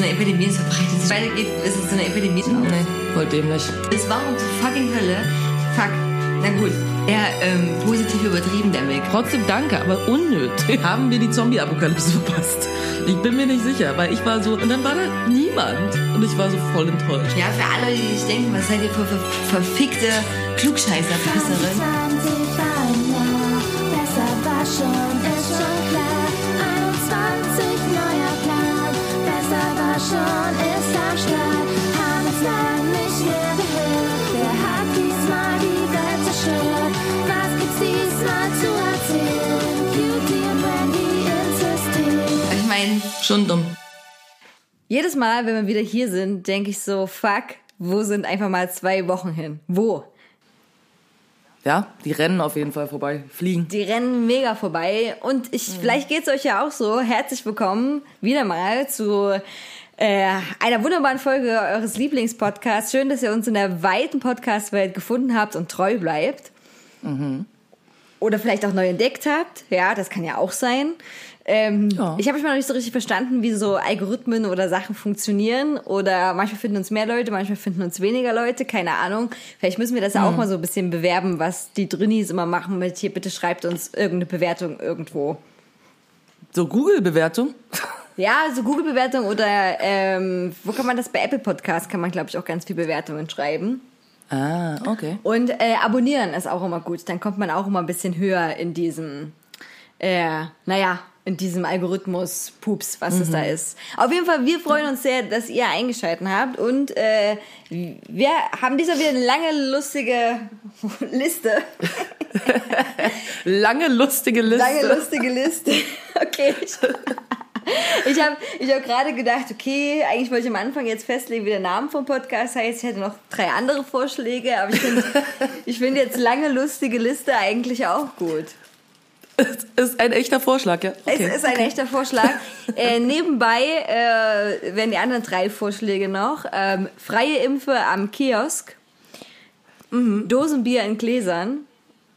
so eine Epidemie, es verbreitet sich weitergeht, ist es so eine Epidemie. Nee, voll dämlich. Es war um zur fucking Hölle. Fuck. Na gut, eher ähm, positiv übertrieben, der Weg. Trotzdem danke, aber unnötig. Haben wir die Zombie-Apokalypse verpasst? Ich bin mir nicht sicher, weil ich war so, und dann war da niemand. Und ich war so voll enttäuscht. Ja, für alle, die sich denken, was seid ihr für, für verfickte Klugscheißer-Pisserin? 20 war ein Jahr, besser war schon, schon, ist am Start. Haben uns lang nicht mehr gehört, wer hat diesmal die Welt zerstört? Was gibt's diesmal zu erzählen? Cutie und Randy ins System. Ich meine, Schon dumm. Jedes Mal, wenn wir wieder hier sind, denke ich so, fuck, wo sind einfach mal zwei Wochen hin? Wo? Ja, die rennen auf jeden Fall vorbei. Fliegen. Die rennen mega vorbei. Und ich, vielleicht geht's euch ja auch so. Herzlich willkommen wieder mal zu äh, einer wunderbaren Folge eures Lieblingspodcasts. Schön, dass ihr uns in der weiten Podcast-Welt gefunden habt und treu bleibt. Oder vielleicht auch neu entdeckt habt. Ja, das kann ja auch sein. Ähm, Ja. Ich habe manchmal noch nicht so richtig verstanden, wie so Algorithmen oder Sachen funktionieren. Oder manchmal finden uns mehr Leute, manchmal finden uns weniger Leute. Keine Ahnung. Vielleicht müssen wir das ja auch mal so ein bisschen bewerben, was die Drinnies immer machen mit hier, bitte schreibt uns irgendeine Bewertung irgendwo. So Google-Bewertung? Ja, so Google-Bewertung oder ähm, wo kann man das? Bei Apple Podcast kann man, glaube ich, auch ganz viel Bewertungen schreiben. Ah, okay. Und äh, abonnieren ist auch immer gut. Dann kommt man auch immer ein bisschen höher in diesem, äh, naja, in diesem Algorithmus-Pups, was es da ist. Auf jeden Fall, wir freuen uns sehr, dass ihr eingeschaltet habt. Und äh, wir haben diesmal wieder eine lange, lustige Liste. Lange, lustige Liste. Lange, lustige Liste. Okay. Ich, habe ich hab gerade gedacht, okay, eigentlich wollte ich am Anfang jetzt festlegen, wie der Name vom Podcast heißt. Ich hätte noch drei andere Vorschläge, aber ich finde ich find jetzt lange, lustige Liste eigentlich auch gut. ist ein echter Vorschlag, ja. Okay. Es ist ein echter Vorschlag. äh, nebenbei äh, werden die anderen drei Vorschläge noch. Ähm, freie Impfe am Kiosk, Dosenbier in Gläsern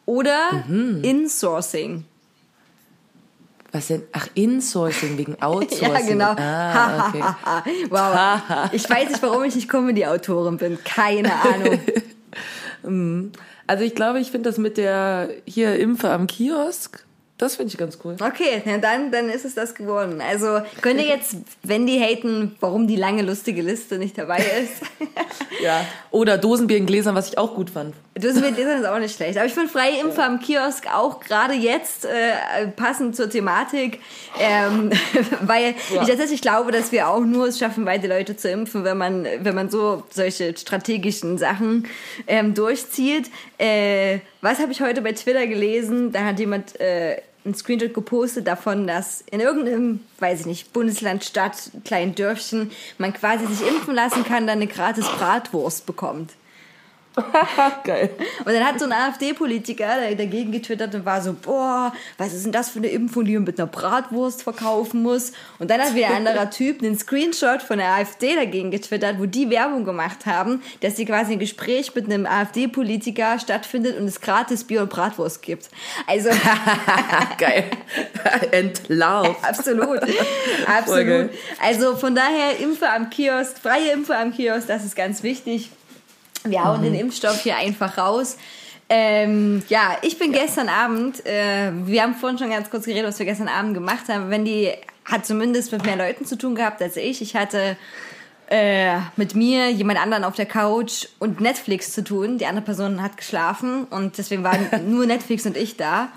oder Insourcing. Was denn? Ach, Insourcing wegen Outsourcing. Ja, genau. Ah, okay. wow. Ich weiß nicht, warum ich nicht Comedy-Autorin bin. Keine Ahnung. Also ich glaube, ich finde das mit der hier Impfe am Kiosk, das finde ich ganz cool. Okay, na dann, dann ist es das geworden. Also könnt ihr jetzt, wenn die haten, warum die lange lustige Liste nicht dabei ist. Ja. Oder Dosenbier in Gläsern, was ich auch gut fand. Dosenbier ist auch nicht schlecht. Aber ich finde freie Impfe am Kiosk auch gerade jetzt äh, passend zur Thematik, ähm, weil Ja. ich tatsächlich glaube, dass wir auch nur es schaffen, weite Leute zu impfen, wenn man, wenn man so solche strategischen Sachen ähm, durchzieht. Äh, was habe ich heute bei Twitter gelesen? Da hat jemand äh, einen Screenshot gepostet davon, dass in irgendeinem, weiß ich nicht, Bundesland, Stadt, kleinen Dörfchen man quasi sich impfen lassen kann, dann eine gratis Bratwurst bekommt. Geil. Und dann hat so ein AfD-Politiker dagegen getwittert und war so, boah, was ist denn das für eine Impfung, die man mit einer Bratwurst verkaufen muss? Und dann hat wieder ein anderer Typ einen Screenshot von der AfD dagegen getwittert, wo die Werbung gemacht haben, dass sie quasi ein Gespräch mit einem AfD-Politiker stattfindet und es gratis Bier und Bratwurst gibt. Also Geil. Entlarvt. absolut, absolut. Also von daher Impfe am Kiosk, freie Impfe am Kiosk, das ist ganz wichtig. Wir hauen den Impfstoff hier einfach raus. Ähm, ja, ich bin gestern Abend, äh, wir haben vorhin schon ganz kurz geredet, was wir gestern Abend gemacht haben. Wenn die hat zumindest mit mehr Leuten zu tun gehabt als ich. Ich hatte äh, mit mir, jemand anderen auf der Couch und Netflix zu tun. Die andere Person hat geschlafen und deswegen waren nur Netflix und ich da.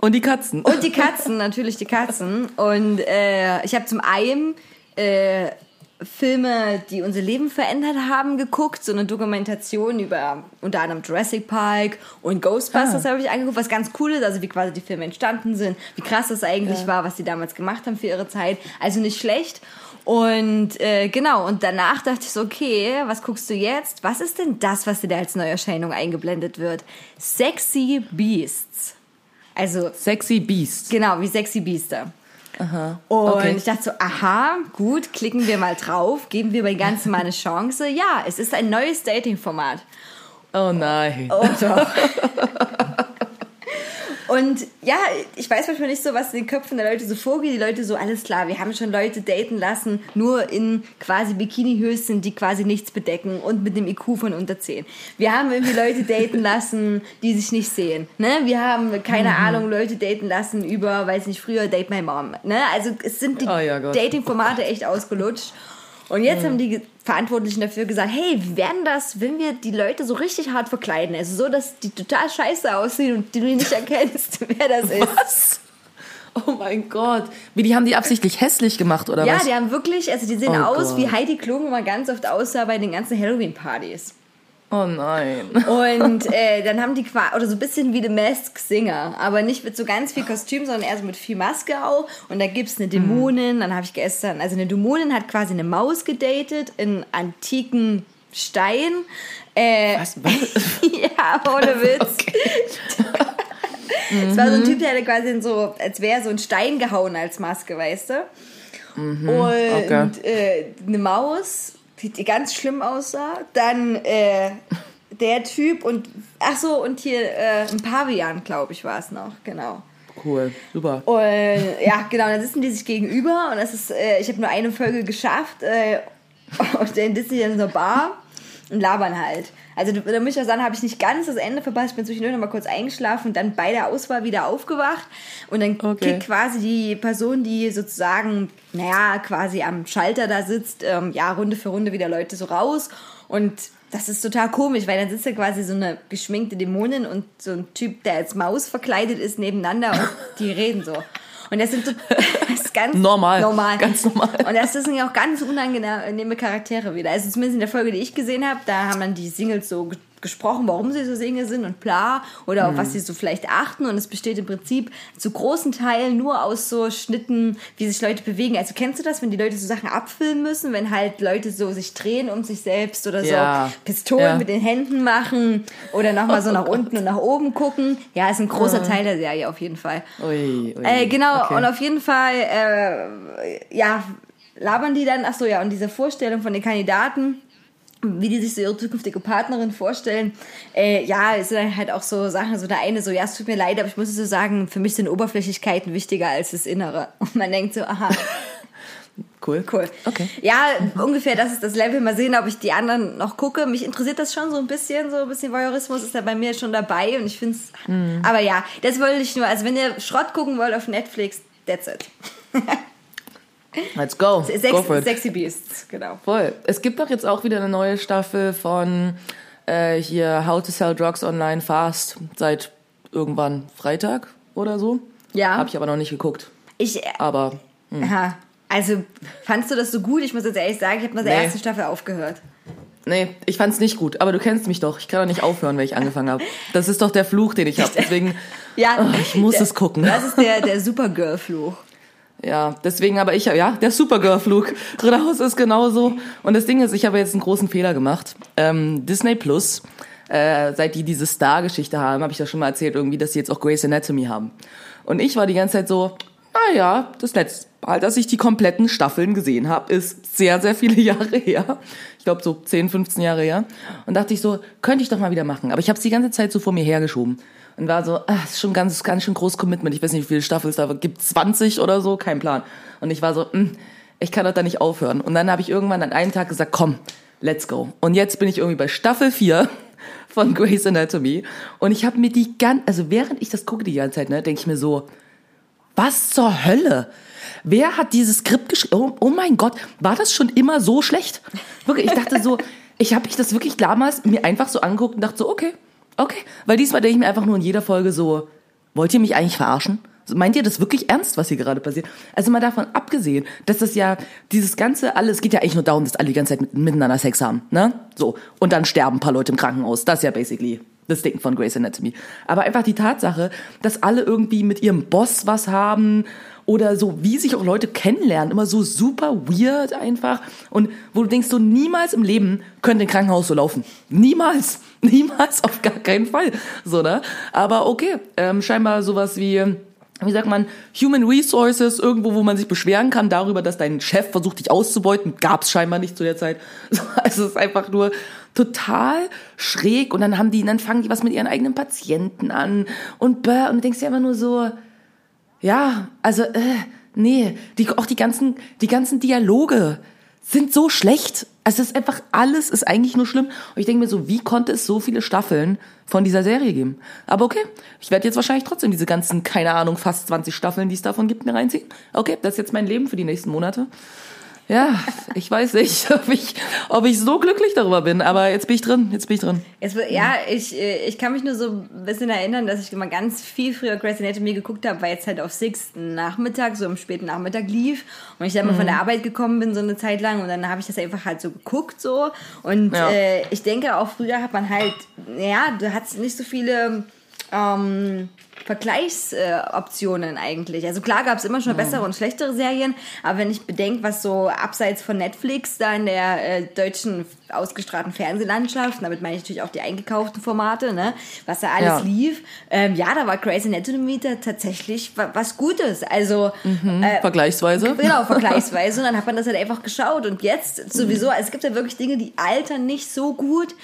Und die Katzen. Und die Katzen, natürlich die Katzen. Und äh, ich habe zum einen äh, Filme, die unser Leben verändert haben, geguckt. So eine Dokumentation über unter anderem Jurassic Park und Ghostbusters habe ich angeguckt, was ganz cool ist, also wie quasi die Filme entstanden sind, wie krass das eigentlich war, was die damals gemacht haben für ihre Zeit. Also nicht schlecht. Und äh, genau, und danach dachte ich so, okay, was guckst du jetzt? Was ist denn das, was dir da als Neuerscheinung eingeblendet wird? Sexy Beasts. Also Sexy Beast. Genau, wie sexy Biester. Aha. Und Okay. ich dachte so, aha, gut, klicken wir mal drauf, geben wir dem Ganzen mal eine Chance. Ja, es ist ein neues Dating-Format. Oh nein. Oh doch. Und ja, ich weiß manchmal nicht so, was in den Köpfen der Leute so vorgeht. Die Leute so, alles klar, wir haben schon Leute daten lassen, nur in quasi Bikini-Höschen, die quasi nichts bedecken und mit dem IQ von unter 10. Wir haben irgendwie Leute daten lassen, die sich nicht sehen. Ne? Wir haben, keine Ahnung, Leute daten lassen über, weiß nicht, früher Date My Mom. Ne? Also es sind die Oh ja. Dating-Formate echt ausgelutscht. Und jetzt haben die Verantwortlichen dafür gesagt, hey, wie werden das, wenn wir die Leute so richtig hart verkleiden? Also so, dass die total scheiße aussehen und du nicht erkennst, wer das ist. Was? Oh mein Gott. Wie, die haben die absichtlich hässlich gemacht, oder Ja, was? die haben wirklich, also die sehen Oh aus, Gott. wie Heidi Klum immer ganz oft aussah bei den ganzen Halloween-Partys. Oh nein. Und äh, dann haben die quasi, oder so ein bisschen wie The Masked Singer, aber nicht mit so ganz viel Kostüm, sondern eher so mit viel Maske auch. Und da gibt's eine Dämonin, dann habe ich gestern, also eine Dämonin hat quasi eine Maus gedatet in antiken Stein. Äh, Was? was? ja, ohne Witz. Es war so ein Typ, der hatte quasi so, als wäre so ein Stein gehauen als Maske, weißt du? Und okay. äh, eine Maus, die, ganz schlimm aussah. Dann äh, der Typ und ach so und hier äh, ein Pavian, glaube ich, war es noch, genau. Cool, super. Und ja, genau, dann sitzen die sich gegenüber und das ist, äh, ich habe nur eine Folge geschafft äh, und dann sitzen die in so einer Bar und labern halt. Also da muss ich auch sagen, habe ich nicht ganz das Ende verpasst, ich bin zwischendurch noch mal kurz eingeschlafen und dann bei der Auswahl wieder aufgewacht und dann Okay. kickt quasi die Person, die sozusagen, naja, quasi am Schalter da sitzt, ähm, ja, Runde für Runde wieder Leute so raus und das ist total komisch, weil dann sitzt da quasi so eine geschminkte Dämonin und so ein Typ, der als Maus verkleidet ist, nebeneinander und die reden so. Und das sind so, das ist ganz Normal. normal. Ganz normal. Und das sind ja auch ganz unangenehme Charaktere wieder. Also zumindest in der Folge, die ich gesehen habe, da haben dann die Singles so gesprochen, warum sie so Single sind und bla oder auf Mhm. was sie so vielleicht achten und es besteht im Prinzip zu großen Teilen nur aus so Schnitten, wie sich Leute bewegen. Also kennst du das, wenn die Leute so Sachen abfilmen müssen, wenn halt Leute so sich drehen um sich selbst oder so Ja. Pistolen Ja. mit den Händen machen oder nochmal so nach unten und nach oben gucken. Ja, ist ein Mhm. großer Teil der Serie auf jeden Fall. Ui, ui. Äh, genau, Okay. und auf jeden Fall, äh, ja, labern die dann, ach so, ja, und diese Vorstellung von den Kandidaten, wie die sich so ihre zukünftige Partnerin vorstellen, äh, ja, es sind halt auch so Sachen, so der eine so, ja, es tut mir leid, aber ich muss es so sagen, für mich sind Oberflächlichkeiten wichtiger als das Innere. Und man denkt so, aha, cool. cool. Okay. Ja, ungefähr das ist das Level. Mal sehen, ob ich die anderen noch gucke. Mich interessiert das schon so ein bisschen, so ein bisschen Voyeurismus ist da bei mir schon dabei und ich finde es, Mhm. aber ja, das wollte ich nur, also wenn ihr Schrott gucken wollt auf Netflix, that's it. Let's go. Sex, go. Sexy Beasts, genau. Voll. Es gibt doch jetzt auch wieder eine neue Staffel von äh, hier How to Sell Drugs Online Fast seit irgendwann Freitag oder so. Ja. Habe ich aber noch nicht geguckt. Ich, äh, Aber aha, also fandst du das so gut? Ich muss jetzt ehrlich sagen, ich habe nach der Nee. ersten Staffel aufgehört. nee, ich fand's nicht gut. Aber du kennst mich doch. Ich kann doch nicht aufhören, wenn ich angefangen habe. Das ist doch der Fluch, den ich habe. Deswegen, Ja, oh, ich muss der, es gucken. Das ist der, der Supergirl-Fluch. Ja, deswegen aber ich, ja, der Supergirl-Flug. Raus ist genauso. Und das Ding ist, ich habe jetzt einen großen Fehler gemacht. Ähm, Disney Plus, äh, seit die diese Star-Geschichte haben, habe ich ja schon mal erzählt, irgendwie, dass sie jetzt auch Grey's Anatomy haben. Und ich war die ganze Zeit so, ah ja, das letzte Mal, dass ich die kompletten Staffeln gesehen habe, ist sehr, sehr viele Jahre her. Ich glaube so 10, 15 Jahre her. Und dachte ich so, könnte ich doch mal wieder machen. Aber ich habe es die ganze Zeit so vor mir hergeschoben. Und war so, ah, das ist schon ganz, ganz schön groß Commitment. Ich weiß nicht, wie viele Staffeln es da gibt, 20 oder so, kein Plan. Und ich war so, hm, ich kann doch da nicht aufhören. Und dann habe ich irgendwann an einem Tag gesagt, komm, let's go. Und jetzt bin ich irgendwie bei Staffel 4 von Grey's Anatomy. Und ich habe mir die ganze, also während ich das gucke die ganze Zeit, ne, denke ich mir so, was zur Hölle? Wer hat dieses Skript geschrieben? Oh, oh mein Gott, war das schon immer so schlecht? Wirklich, ich dachte so, ich habe ich das wirklich damals mir einfach so angeguckt und dachte so, okay, okay. Weil diesmal denke ich mir einfach nur in jeder Folge so, wollt ihr mich eigentlich verarschen? Meint ihr das wirklich ernst, was hier gerade passiert? Also mal davon abgesehen, dass das ja dieses ganze alles geht ja eigentlich nur darum, dass alle die ganze Zeit mit, miteinander Sex haben, ne? So und dann sterben ein paar Leute im Krankenhaus. Das ist ja basically das Ding von Grey's Anatomy. Aber einfach die Tatsache, dass alle irgendwie mit ihrem Boss was haben oder so, wie sich auch Leute kennenlernen, immer so super weird einfach und wo du denkst, so niemals im Leben könnte ein Krankenhaus so laufen. Niemals. Niemals, auf gar keinen Fall. So, ne? Aber okay, ähm, scheinbar sowas wie wie sagt man, Human Resources, irgendwo, wo man sich beschweren kann darüber, dass dein Chef versucht, dich auszubeuten. Gab's scheinbar nicht zu der Zeit. Also es ist einfach nur total schräg. Und dann haben die, dann fangen die was mit ihren eigenen Patienten an und bäh, und du denkst dir einfach nur so, ja, also, äh, nee, die, auch die ganzen, die ganzen Dialoge sind so schlecht. Also es ist einfach, alles ist eigentlich nur schlimm. Und ich denke mir so, wie konnte es so viele Staffeln von dieser Serie geben? Aber okay, ich werde jetzt wahrscheinlich trotzdem diese ganzen, keine Ahnung, fast 20 Staffeln, die es davon gibt, mir reinziehen. Okay, das ist jetzt mein Leben für die nächsten Monate. Ja, ich weiß nicht, ob ich, ob ich so glücklich darüber bin, aber jetzt bin ich drin, jetzt bin ich drin. Wird- ja, ich, äh, ich kann mich nur so ein bisschen erinnern, dass ich immer ganz viel früher Grey's Anatomy geguckt habe, weil es halt auf Six Nachmittag, so am späten Nachmittag lief und ich dann mal von der Arbeit gekommen bin, so eine Zeit lang und dann habe ich das einfach halt so geguckt so und Ja. äh, ich denke auch früher hat man halt, ja, du hattest nicht so viele ähm, Vergleichsoptionen eigentlich. Also klar gab es immer schon bessere und schlechtere Serien, aber wenn ich bedenke, was so abseits von Netflix da in der äh, deutschen ausgestrahlten Fernsehlandschaft, damit meine ich natürlich auch die eingekauften Formate, ne, was da alles Ja. lief, ähm, ja, da war Grey's Anatomy tatsächlich wa was Gutes. Also äh, Vergleichsweise. Genau, vergleichsweise. Und dann hat man das halt einfach geschaut. Und jetzt sowieso, also es gibt ja wirklich Dinge, die altern nicht so gut.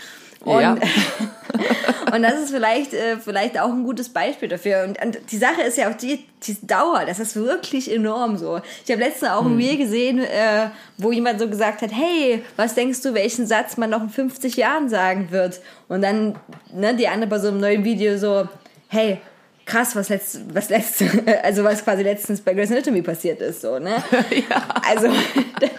Und, Ja. und das ist vielleicht, äh, vielleicht auch ein gutes Beispiel dafür. Und, und die Sache ist ja auch die, die Dauer, das ist wirklich enorm so. Ich habe letztens auch ein Reel gesehen, äh, wo jemand so gesagt hat, hey, was denkst du, welchen Satz man noch in 50 Jahren sagen wird? Und dann ne, die andere bei so einem neuen Video so, hey, krass, was letzt, was letzt, also was quasi letztens bei Grey's Anatomy passiert ist, so, ne? Also, das,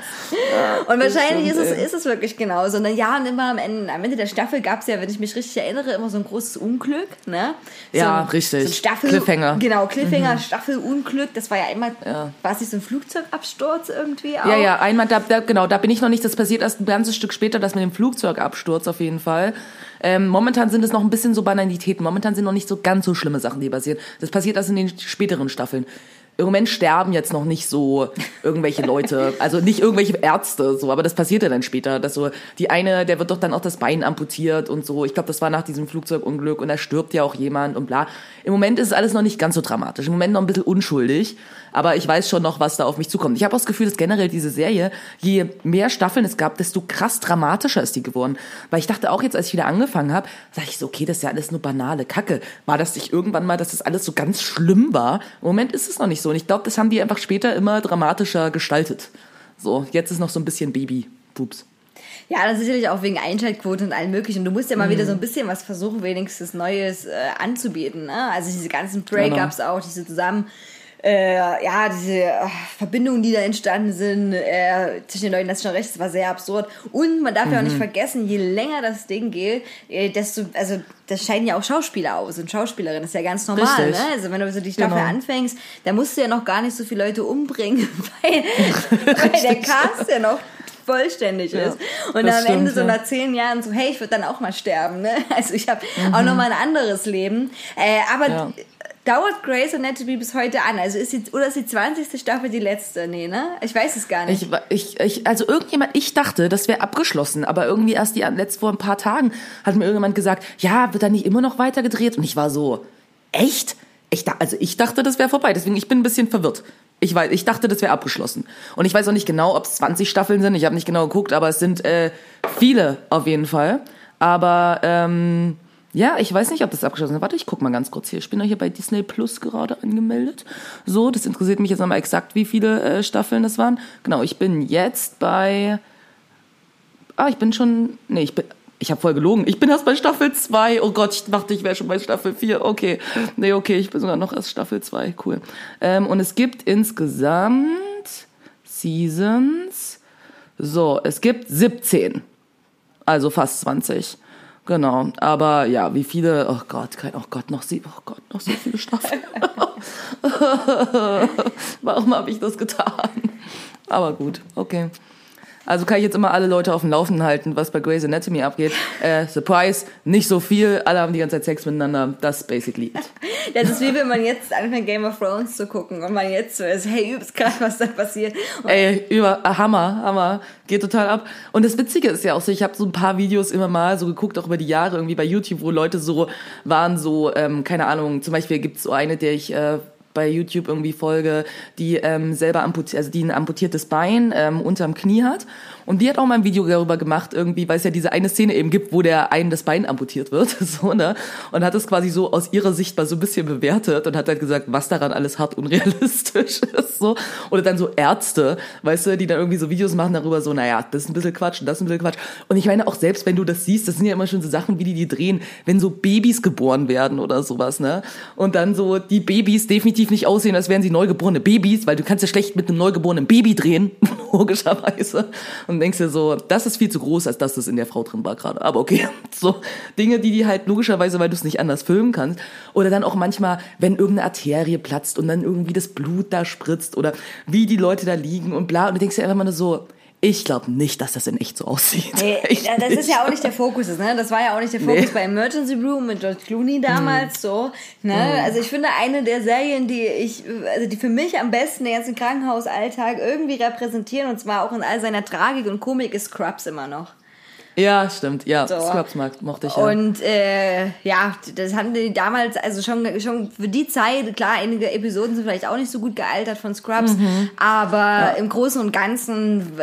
und wahrscheinlich ist, es, ist es wirklich genauso. Und ja, und immer am Ende, am Ende der Staffel gab es ja, wenn ich mich richtig erinnere, immer so ein großes Unglück, ne? So Ja, ein, richtig. So ein Staffel, Cliffhanger. Genau, Cliffhanger, Staffelunglück. Das war ja immer, Ja. war es nicht so ein Flugzeugabsturz irgendwie auch? Ja, ja, einmal, da, da, genau, da bin ich noch nicht, das passiert erst ein ganzes Stück später, das mit dem Flugzeugabsturz auf jeden Fall. Ähm, momentan sind es noch ein bisschen so Banalitäten, momentan sind noch nicht so ganz so schlimme Sachen, die passieren. Das passiert erst in den späteren Staffeln. Im Moment sterben jetzt noch nicht so irgendwelche Leute, also nicht irgendwelche Ärzte, so, aber das passiert ja dann später, dass so die eine, der wird doch dann auch das Bein amputiert und so. Ich glaube, das war nach diesem Flugzeugunglück und da stirbt ja auch jemand und bla. Im Moment ist es alles noch nicht ganz so dramatisch, im Moment noch ein bisschen unschuldig, aber ich weiß schon noch, was da auf mich zukommt. Ich habe auch das Gefühl, dass generell diese Serie, je mehr Staffeln es gab, desto krass dramatischer ist die geworden. Weil ich dachte auch jetzt, als ich wieder angefangen habe, sag ich so, okay, das ist ja alles nur banale Kacke. War das nicht irgendwann mal, dass das alles so ganz schlimm war? Im Moment ist es noch nicht so. Und ich glaube, das haben die einfach später immer dramatischer gestaltet. So, jetzt ist noch so ein bisschen Baby-Pups. Ja, das ist sicherlich auch wegen Einschaltquote und allem möglichen. Du musst ja mal wieder so ein bisschen was versuchen, wenigstens Neues äh, anzubieten. Ne? Also diese ganzen Breakups auch, diese zusammen, äh, ja, diese äh, Verbindungen, die da entstanden sind äh, zwischen den Leuten, das ist schon recht, das war sehr absurd. Und man darf ja auch nicht vergessen, je länger das Ding geht, äh, desto, also das scheiden ja auch Schauspieler aus und Schauspielerinnen, das ist ja ganz normal. Richtig. Ne? Also wenn du so die Staffel Genau. anfängst, da musst du ja noch gar nicht so viele Leute umbringen, weil, weil der Cast ja noch vollständig Ja, ist. Und am Ende so nach zehn Jahren so, hey, ich würde dann auch mal sterben. Ne? Also ich habe auch noch mal ein anderes Leben. Äh, aber Mhm. Ja. Dauert Grey's Anatomy bis heute an? Also ist die, oder ist die 20. Staffel die letzte? Nee, ne? Ich weiß es gar nicht. Ich, ich, ich, also irgendjemand, ich dachte, das wäre abgeschlossen, aber irgendwie erst die letzt vor ein paar Tagen hat mir irgendjemand gesagt, ja, wird da nicht immer noch weiter gedreht? Und ich war so, echt? Ich, also ich dachte, das wäre vorbei, deswegen ich bin ein bisschen verwirrt. Ich weiß, ich dachte, das wäre abgeschlossen. Und ich weiß auch nicht genau, ob es 20 Staffeln sind. Ich habe nicht genau geguckt, aber es sind äh, viele auf jeden Fall. Aber ähm, ja, ich weiß nicht, ob das abgeschlossen ist. Warte, ich guck mal ganz kurz hier. Ich bin doch hier bei Disney Plus gerade angemeldet. So, das interessiert mich jetzt nochmal exakt, wie viele äh, Staffeln das waren. Genau, ich bin jetzt bei. Ah, ich bin schon. Nee, ich bin. Ich habe voll gelogen. Ich bin erst bei Staffel 2. Oh Gott, ich dachte, ich wäre schon bei Staffel 4. Okay. Nee, okay, ich bin sogar noch erst Staffel 2. Cool. Ähm, und es gibt insgesamt Seasons. So, es gibt 17. Also fast 20. Genau. Aber ja, wie viele, oh Gott, kein, oh Gott, noch sie, oh Gott, noch so viele Staffeln. Warum habe ich das getan? Aber gut, okay. Also kann ich jetzt immer alle Leute auf dem Laufenden halten, was bei Grey's Anatomy abgeht. Äh, Surprise, nicht so viel, alle haben die ganze Zeit Sex miteinander. Das ist basically it. Das ist wie wenn man jetzt anfängt, Game of Thrones zu gucken und man jetzt so ist, hey, übelst krass, was da passiert. Und Ey, über äh, Hammer, Hammer, geht total ab. Und das Witzige ist ja auch so, ich habe so ein paar Videos immer mal so geguckt, auch über die Jahre irgendwie bei YouTube, wo Leute so waren, so, ähm, keine Ahnung, zum Beispiel gibt's so eine, der ich äh, bei YouTube irgendwie folge, die ähm, selber amputiert, also die ein amputiertes Bein ähm, unterm Knie hat. Und die hat auch mal ein Video darüber gemacht, irgendwie, weil es ja diese eine Szene eben gibt, wo der einen das Bein amputiert wird, so, ne? Und hat es quasi so aus ihrer Sicht mal so ein bisschen bewertet und hat halt gesagt, was daran alles hart unrealistisch ist, so. Oder dann so Ärzte, weißt du, die dann irgendwie so Videos machen darüber, so, naja, das ist ein bisschen Quatsch und das ist ein bisschen Quatsch. Und ich meine auch selbst, wenn du das siehst, das sind ja immer schon so Sachen, wie die die drehen, wenn so Babys geboren werden oder sowas, ne? Und dann so die Babys definitiv nicht aussehen, als wären sie neugeborene Babys, weil du kannst ja schlecht mit einem neugeborenen Baby drehen, logischerweise. Und denkst dir so, das ist viel zu groß, als dass das in der Frau drin war gerade. Aber okay, so Dinge, die die halt logischerweise, weil du es nicht anders filmen kannst. Oder dann auch manchmal, wenn irgendeine Arterie platzt und dann irgendwie das Blut da spritzt oder wie die Leute da liegen und bla. Und du denkst dir einfach mal so, ich glaube nicht, dass das in echt so aussieht. Nee, das ist ja auch nicht der Fokus, ne? Das war ja auch nicht der Fokus Nee. bei Emergency Room mit George Clooney damals so. Ne? Mhm. Also ich finde eine der Serien, die ich, also die für mich am besten den ganzen Krankenhausalltag irgendwie repräsentieren und zwar auch in all seiner Tragik und Komik ist Scrubs immer noch. Ja, stimmt. Ja, So. Scrubs mag, mochte ich ja. Und äh, ja, das haben die damals, also schon, schon für die Zeit, klar, einige Episoden sind vielleicht auch nicht so gut gealtert von Scrubs, Mhm. aber im Großen und Ganzen,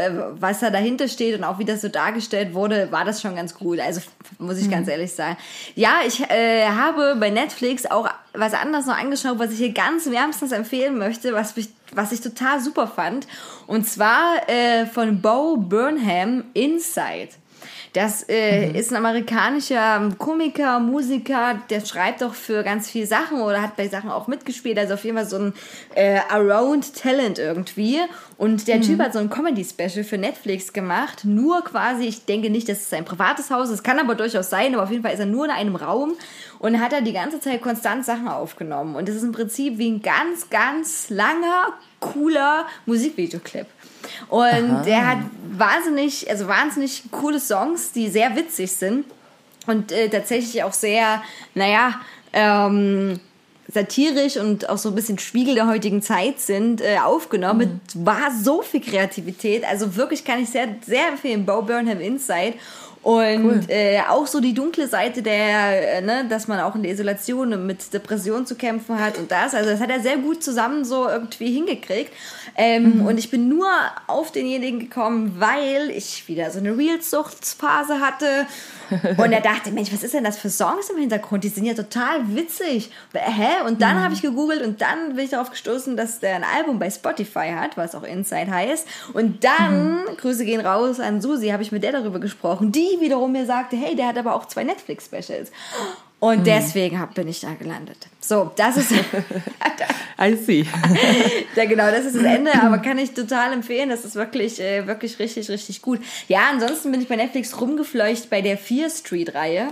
was da dahinter steht und auch wie das so dargestellt wurde, war das schon ganz gut. Also muss ich Mhm. ganz ehrlich sagen. Ja, ich äh, habe bei Netflix auch was anderes noch angeschaut, was ich hier ganz wärmstens empfehlen möchte, was ich, was ich total super fand. Und zwar äh, von Bo Burnham Inside. Das äh, ist ein amerikanischer Komiker, Musiker, der schreibt auch für ganz viele Sachen oder hat bei Sachen auch mitgespielt. Also auf jeden Fall so ein äh, Around Talent irgendwie. Und der Typ hat so ein Comedy-Special für Netflix gemacht. Nur quasi, ich denke nicht, dass es sein privates Haus ist. kann aber durchaus sein, aber auf jeden Fall ist er nur in einem Raum und hat er die ganze Zeit konstant Sachen aufgenommen. Und das ist im Prinzip wie ein ganz, ganz langer, cooler Musikvideoclip. Und der hat wahnsinnig, also wahnsinnig coole Songs, die sehr witzig sind und äh, tatsächlich auch sehr, naja, ähm, satirisch und auch so ein bisschen Spiegel der heutigen Zeit sind, äh, aufgenommen. Mit war so viel Kreativität. Also wirklich kann ich sehr, sehr empfehlen, Bo Burnham Inside. Und äh, auch so die dunkle Seite der, äh, ne, dass man auch in der Isolation mit Depression zu kämpfen hat und das. Also das hat er sehr gut zusammen so irgendwie hingekriegt. Ähm, Und ich bin nur auf denjenigen gekommen, weil ich wieder so eine Real-Suchtsphase hatte. Und er dachte, Mensch, was ist denn das für Songs im Hintergrund? Die sind ja total witzig. Hä? Und dann habe ich gegoogelt und dann bin ich darauf gestoßen, dass der ein Album bei Spotify hat, was auch Inside heißt. Und dann, Grüße gehen raus an Susi, habe ich mit der darüber gesprochen, die wiederum mir sagte, hey, der hat aber auch zwei Netflix-Specials. Und deswegen hab, bin ich da gelandet. So, das ist I see. ja, genau, das ist das Ende, aber kann ich total empfehlen. Das ist wirklich, äh, wirklich richtig, richtig gut. Ja, ansonsten bin ich bei Netflix rumgefleucht bei der Fear Street-Reihe.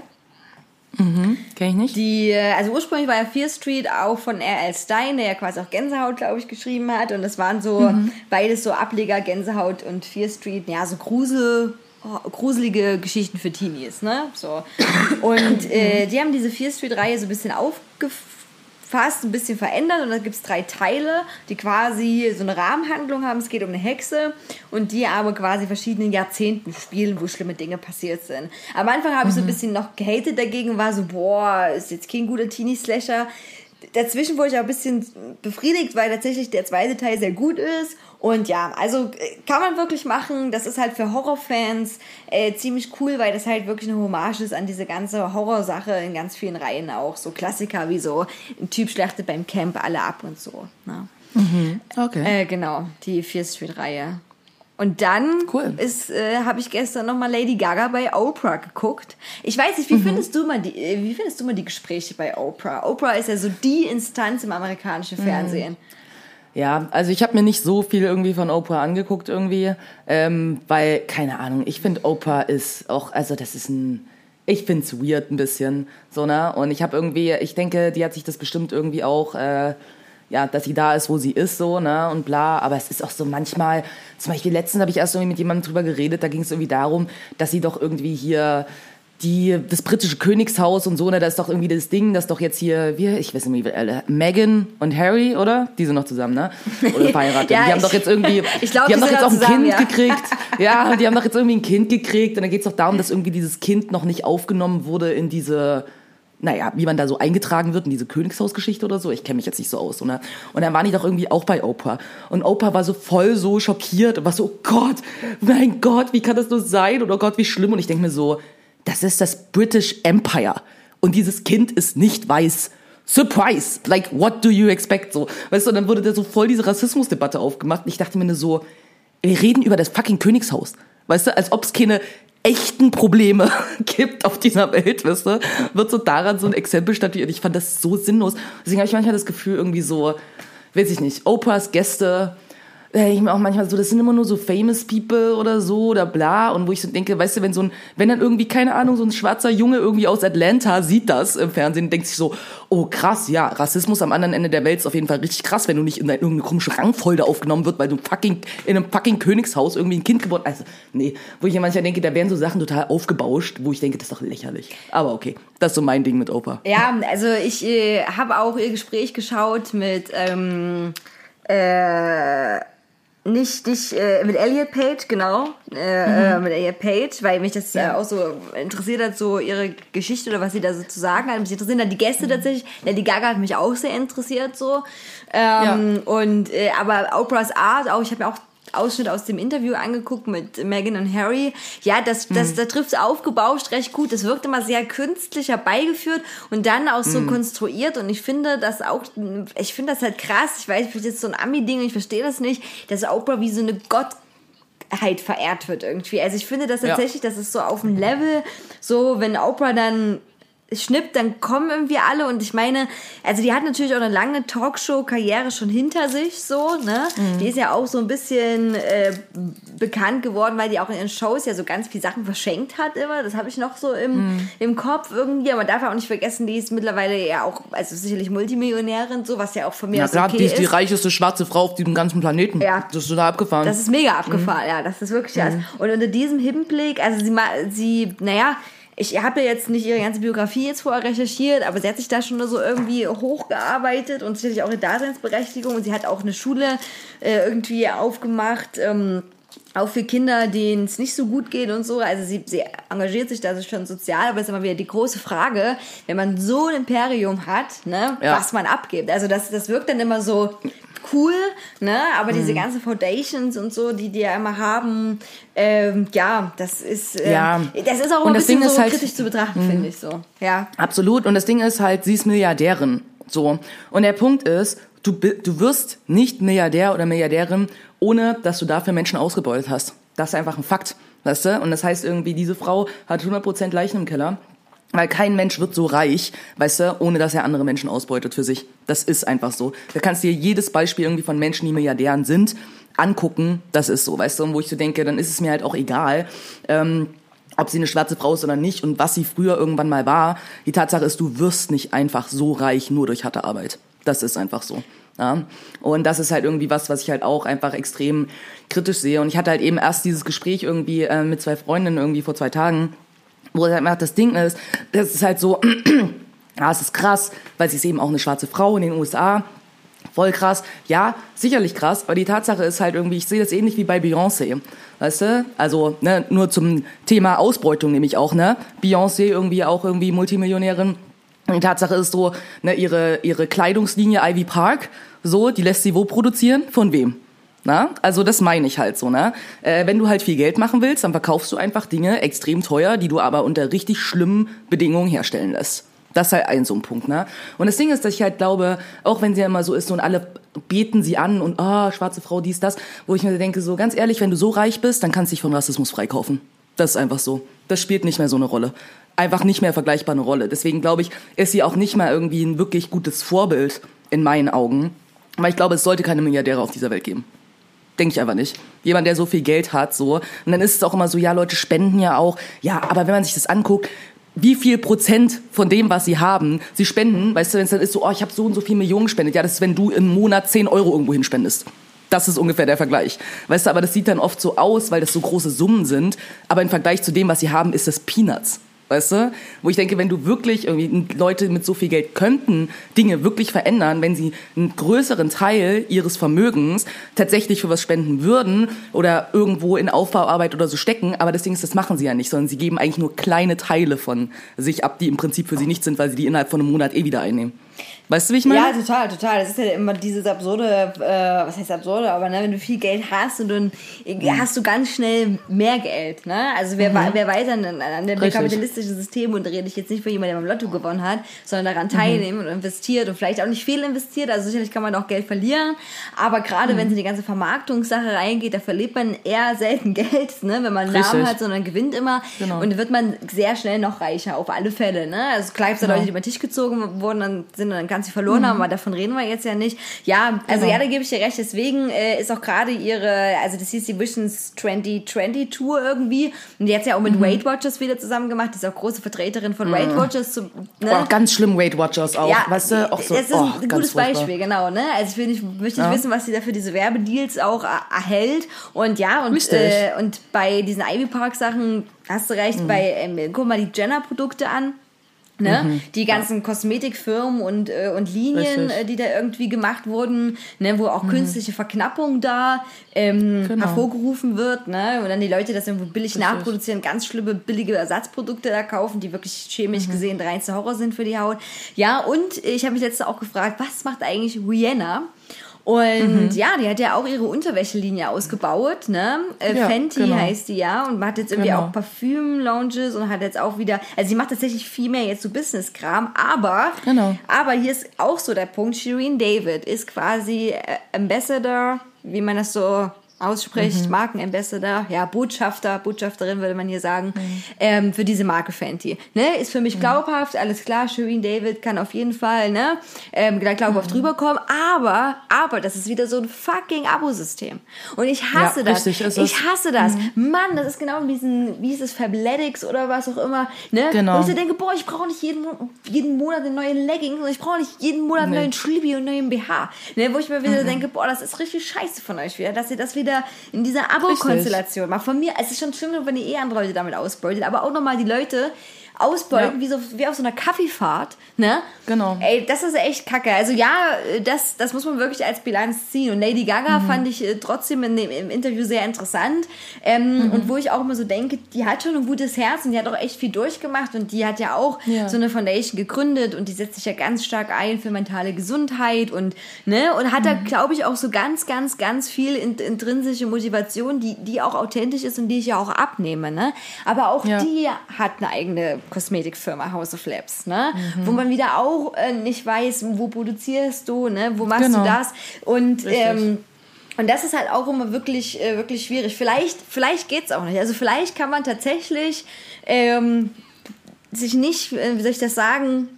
Kenn ich nicht? Die, äh, also ursprünglich war ja Fear Street auch von R.L. Stein, der ja quasi auch Gänsehaut, glaube ich, geschrieben hat. Und das waren so beides so Ableger, Gänsehaut und Fear Street, ja, so Grusel, gruselige Geschichten für Teenies, ne? So. Und äh, die haben diese Fear Street-Reihe so ein bisschen aufgefasst, ein bisschen verändert und da gibt es drei Teile, die quasi so eine Rahmenhandlung haben. Es geht um eine Hexe und die aber quasi verschiedenen Jahrzehnten spielen, wo schlimme Dinge passiert sind. Am Anfang habe ich so ein bisschen noch gehatet dagegen, war so, boah, ist jetzt kein guter Teenie-Slasher. Dazwischen wurde ich auch ein bisschen befriedigt, weil tatsächlich der zweite Teil sehr gut ist. Und ja, also äh, kann man wirklich machen. Das ist halt für Horrorfans äh, ziemlich cool, weil das halt wirklich eine Hommage ist an diese ganze Horrorsache in ganz vielen Reihen auch. So Klassiker wie so ein Typ schlachtet beim Camp alle ab und so. Ne? Okay. Äh, genau, die Fear Street-Reihe. Und dann Cool. ist, äh, habe ich gestern nochmal Lady Gaga bei Oprah geguckt. Ich weiß nicht, wie findest du mal die, äh, wie findest du mal die Gespräche bei Oprah? Oprah ist ja so die Instanz im amerikanischen Fernsehen. Ja, also ich habe mir nicht so viel irgendwie von Oprah angeguckt irgendwie, ähm, weil, keine Ahnung, ich finde Oprah ist auch, also das ist ein, ich find's weird ein bisschen, so, ne? Und ich habe irgendwie, ich denke, die hat sich das bestimmt irgendwie auch, äh, ja, dass sie da ist, wo sie ist, so, ne, und bla, aber es ist auch so manchmal, zum Beispiel letztens habe ich erst irgendwie mit jemandem drüber geredet, da ging es irgendwie darum, dass sie doch irgendwie hier die, das britische Königshaus und so, ne, da ist doch irgendwie das Ding, das doch jetzt hier, wir, ich weiß nicht, wie alle, Meghan und Harry, oder? Die sind noch zusammen, ne? Oder verheiratet. Ja, die haben ich- doch jetzt irgendwie, Ich glaub, die haben die doch sind jetzt auch noch ein zusammen, Kind ja. gekriegt. Ja, die haben doch jetzt irgendwie ein Kind gekriegt und dann geht's doch darum, dass irgendwie dieses Kind noch nicht aufgenommen wurde in diese naja, wie man da so eingetragen wird in diese Königshausgeschichte oder so. Ich kenne mich jetzt nicht so aus. Oder? Und dann waren die doch irgendwie auch bei Oprah. Und Oprah war so voll so schockiert und war so, oh Gott, mein Gott, wie kann das nur sein? Oder oh Gott, wie schlimm. Und ich denke mir so, das ist das British Empire. Und dieses Kind ist nicht weiß. Surprise! Like, what do you expect? So, weißt du, dann wurde da so voll diese Rassismusdebatte aufgemacht. Und ich dachte mir nur so, wir reden über das fucking Königshaus. Weißt du, als ob es keine echten Probleme gibt auf dieser Welt, weißt du, wird so daran so ein Exempel statuiert. Ich fand das so sinnlos. Deswegen habe ich manchmal das Gefühl, irgendwie so, weiß ich nicht, Oprahs Gäste, denke ich mir auch manchmal so, das sind immer nur so famous people oder so oder bla. Und wo ich so denke, weißt du, wenn so ein, wenn dann irgendwie, keine Ahnung, so ein schwarzer Junge irgendwie aus Atlanta sieht das im Fernsehen denkt sich so, oh krass, ja, Rassismus am anderen Ende der Welt ist auf jeden Fall richtig krass, wenn du nicht in irgendeine komische Rangfolge aufgenommen wird, weil du fucking in einem fucking Königshaus irgendwie ein Kind geboren Also, nee, wo ich ja manchmal denke, da werden so Sachen total aufgebauscht, wo ich denke, das ist doch lächerlich. Aber okay, das ist so mein Ding mit Opa. Ja, also ich äh, habe auch ihr Gespräch geschaut mit ähm, äh, nicht, nicht äh, mit Elliot Page, genau. Äh, äh, mit Elliot Page, weil mich das ja. auch so interessiert hat, so ihre Geschichte oder was sie da so zu sagen hat. Mich interessieren dann die Gäste tatsächlich. Lady Gaga hat mich auch sehr interessiert, so. Ähm, Und äh, aber Oprah's Art, auch ich habe mir auch Ausschnitt aus dem Interview angeguckt mit Meghan und Harry. Ja, das, das, da trifft es aufgebauscht recht gut. Das wirkt immer sehr künstlich herbeigeführt und dann auch so konstruiert. Und ich finde das auch, ich finde das halt krass. Ich weiß, vielleicht ist so ein Ami-Ding und ich verstehe das nicht, dass Oprah wie so eine Gottheit verehrt wird irgendwie. Also ich finde das tatsächlich, das ist so auf dem Level, so wenn Oprah dann schnippt, dann kommen irgendwie alle und ich meine, also die hat natürlich auch eine lange Talkshow-Karriere schon hinter sich, so, ne? Mhm. Die ist ja auch so ein bisschen äh, bekannt geworden, weil die auch in ihren Shows ja so ganz viele Sachen verschenkt hat immer. Das habe ich noch so im, Mhm. im Kopf irgendwie. Aber man darf ja auch nicht vergessen, die ist mittlerweile ja auch, also sicherlich Multimillionärin, so, was ja auch von mir Ja aus klar, okay die ist die reicheste schwarze Frau auf diesem ganzen Planeten. Ja. Das ist total abgefahren. Das ist mega abgefahren, ja, das ist wirklich das. Und unter diesem Hinblick, also sie, sie naja, ich habe ja jetzt nicht ihre ganze Biografie jetzt vorher recherchiert, aber sie hat sich da schon so irgendwie hochgearbeitet und sicherlich auch eine Daseinsberechtigung und sie hat auch eine Schule äh, irgendwie aufgemacht. Ähm, auch für Kinder, denen es nicht so gut geht und so. Also sie, sie engagiert sich da schon sozial, aber es ist immer wieder die große Frage, wenn man so ein Imperium hat, ne, Ja. was man abgibt. Also das, das wirkt dann immer so cool, ne? Aber Mhm. diese ganzen Foundations und so, die die ja immer haben, ähm, ja, das ist, ähm, Ja. das ist auch ein bisschen Ding so halt- kritisch zu betrachten, finde ich so. Ja. Absolut. Und das Ding ist halt, sie ist Milliardärin. So. Und der Punkt ist, du, du wirst nicht Milliardär oder Milliardärin, ohne dass du dafür Menschen ausgebeutet hast. Das ist einfach ein Fakt. Weißt du? Und das heißt irgendwie, diese Frau hat 100% Leichen im Keller. Weil kein Mensch wird so reich, weißt du, ohne dass er andere Menschen ausbeutet für sich. Das ist einfach so. Da kannst du dir jedes Beispiel irgendwie von Menschen, die Milliardären sind, angucken. Das ist so, weißt du. Und wo ich so denke, dann ist es mir halt auch egal, ähm, ob sie eine schwarze Frau ist oder nicht und was sie früher irgendwann mal war. Die Tatsache ist, du wirst nicht einfach so reich nur durch harte Arbeit. Das ist einfach so. Ja? Und das ist halt irgendwie was, was ich halt auch einfach extrem kritisch sehe. Und ich hatte halt eben erst dieses Gespräch irgendwie äh, mit zwei Freundinnen irgendwie vor zwei Tagen, wo halt einfach das Ding ist, das ist halt so, ja, es ist krass, weil sie ist eben auch eine schwarze Frau in den USA. Voll krass. Ja, sicherlich krass, aber die Tatsache ist halt irgendwie, ich sehe das ähnlich wie bei Beyoncé. Weißt du? Also, ne, nur zum Thema Ausbeutung nämlich auch, ne? Beyoncé irgendwie auch irgendwie Multimillionärin. Die Tatsache ist so, ne, ihre, ihre Kleidungslinie Ivy Park, so, die lässt sie wo produzieren? Von wem? Na, also das meine ich halt so, ne? Äh, wenn du halt viel Geld machen willst, dann verkaufst du einfach Dinge extrem teuer, die du aber unter richtig schlimmen Bedingungen herstellen lässt. Das ist halt ein so ein Punkt, ne? Und das Ding ist, dass ich halt glaube, auch wenn sie ja immer so ist und alle beten sie an und ah, schwarze Frau, dies, das, wo ich mir denke, so ganz ehrlich, wenn du so reich bist, dann kannst du dich von Rassismus freikaufen. Das ist einfach so. Das spielt nicht mehr so eine Rolle. Einfach nicht mehr vergleichbar eine Rolle. Deswegen glaube ich, ist sie auch nicht mal irgendwie ein wirklich gutes Vorbild in meinen Augen. Weil ich glaube, es sollte keine Milliardäre auf dieser Welt geben. Denke ich einfach nicht. Jemand, der so viel Geld hat, so. Und dann ist es auch immer so, ja, Leute spenden ja auch. Ja, aber wenn man sich das anguckt, wie viel Prozent von dem, was sie haben, sie spenden, weißt du, wenn es dann ist so, oh, ich habe so und so viel Millionen gespendet, ja, das ist, wenn du im Monat 10 Euro irgendwo hinspendest. Das ist ungefähr der Vergleich. Weißt du, aber das sieht dann oft so aus, weil das so große Summen sind, aber im Vergleich zu dem, was sie haben, ist das Peanuts. Weißt du? Wo ich denke, wenn du wirklich irgendwie Leute mit so viel Geld könnten Dinge wirklich verändern, wenn sie einen größeren Teil ihres Vermögens tatsächlich für was spenden würden oder irgendwo in Aufbauarbeit oder so stecken. Aber das Ding ist, das machen sie ja nicht, sondern sie geben eigentlich nur kleine Teile von sich ab, die im Prinzip für sie nicht sind, weil sie die innerhalb von einem Monat eh wieder einnehmen. Weißt du, wie ich meine? Ja, total, total. Das ist ja immer dieses absurde, äh, was heißt absurde, aber ne, wenn du viel Geld hast und dann Mhm. hast du ganz schnell mehr Geld. Ne? Also wer, wa- wer weiter an, an dem Richtig. kapitalistischen System und rede ich jetzt nicht von jemandem, der beim Lotto gewonnen hat, sondern daran Mhm. teilnehmen und investiert und vielleicht auch nicht viel investiert. Also sicherlich kann man auch Geld verlieren, aber gerade Mhm. wenn es in die ganze Vermarktungssache reingeht, da verliert man eher selten Geld, ne? wenn man einen Namen hat, sondern gewinnt immer Genau. und dann wird man sehr schnell noch reicher, auf alle Fälle. Ne? Also klar gibt's da Genau. Leute, die über den Tisch gezogen wurden, dann sind dann ganz viel verloren haben, aber davon reden wir jetzt ja nicht. Ja, also Genau. ja, da gebe ich dir recht. Deswegen äh, ist auch gerade ihre, also das hieß die Visions 2020 Tour irgendwie. Und die hat ja auch mit Weight Watchers wieder zusammen gemacht. Die ist auch große Vertreterin von Weight Watchers. Zu, ne? Oh, ganz schlimm Weight Watchers auch. Ja, weißt du, auch so. das ist oh, ein ganz gutes. Beispiel, genau. Ne? Also ich will nicht, möchte nicht Ja. wissen, was sie da für diese Werbedeals auch er- erhält. Und ja, und, Richtig. äh, und bei diesen Ivy Park Sachen hast du recht, bei, ähm, guck mal die Jenner-Produkte an. Ne? Die ganzen Kosmetikfirmen und, äh, und Linien, Mhm. Richtig. Mhm. äh, die da irgendwie gemacht wurden, ne? wo auch künstliche Verknappung da ähm, Genau. hervorgerufen wird. Ne? Und dann die Leute das irgendwo billig nachproduzieren, ganz schlimme billige Ersatzprodukte da kaufen, die wirklich chemisch Mhm. gesehen der reinste Horror sind für die Haut. Ja, und ich habe mich letzte auch gefragt, was macht eigentlich Rihanna? Und Mhm. ja, die hat ja auch ihre Unterwäschelinie ausgebaut, ne? Äh, Ja, Fenty genau. heißt die ja und hat jetzt irgendwie Genau. auch Parfüm-Lounges und hat jetzt auch wieder, also sie macht tatsächlich viel mehr jetzt so Business-Kram, aber, Genau. aber hier ist auch so der Punkt, Shireen David ist quasi äh, Ambassador, wie man das so ausspricht, Mhm. Markenambassador, ja, Botschafter, Botschafterin würde man hier sagen, Mhm. ähm, für diese Marke Fenty. Ne? Ist für mich glaubhaft, alles klar, Shireen David kann auf jeden Fall, ne, ähm, da glaubhaft Mhm. drüber kommen, aber, aber, das ist wieder so ein fucking Abo-System. Und ich hasse Ja, das. Mhm. ich hasse das. Mann, das ist genau wie diesen, wie ist es, Fabletics oder was auch immer, ne? Genau. Wo ich so denke, boah, ich brauche nicht jeden, jeden Monat eine neue Leggings und ich brauche nicht jeden Monat einen Nee. neuen Schlibbi und einen neuen BH. Ne? Wo ich mir wieder denke, boah, das ist richtig scheiße von euch wieder, dass ihr das wieder in dieser Abo-Konstellation. Von mir, es ist schon schlimm, wenn ihr eh andere Leute damit ausbeutet, aber auch nochmal die Leute ausbeuten, Ja. wie, so, wie auf so einer Kaffeefahrt, ne? Genau. Ey, das ist echt kacke. Also ja, das, das muss man wirklich als Bilanz ziehen. Und Lady Gaga Mhm. fand ich äh, trotzdem in dem, im Interview sehr interessant. Ähm, Mhm. Und wo ich auch immer so denke, die hat schon ein gutes Herz und die hat auch echt viel durchgemacht. Und die hat ja auch Ja. so eine Foundation gegründet und die setzt sich ja ganz stark ein für mentale Gesundheit und, ne, und hat da, Mhm. glaube ich, auch so ganz, ganz, ganz viel in, intrinsische Motivation, die, die auch authentisch ist und die ich ja auch abnehme, ne? Aber auch Ja. die hat eine eigene Kosmetikfirma, House of Labs, ne? Mhm. Wo man wieder auch äh, nicht weiß, wo produzierst du, ne? Wo machst Genau. du das? Und ähm, und das ist halt auch immer wirklich, äh, wirklich schwierig. Vielleicht, vielleicht geht's auch nicht. Also vielleicht kann man tatsächlich ähm, sich nicht, äh, wie soll ich das sagen,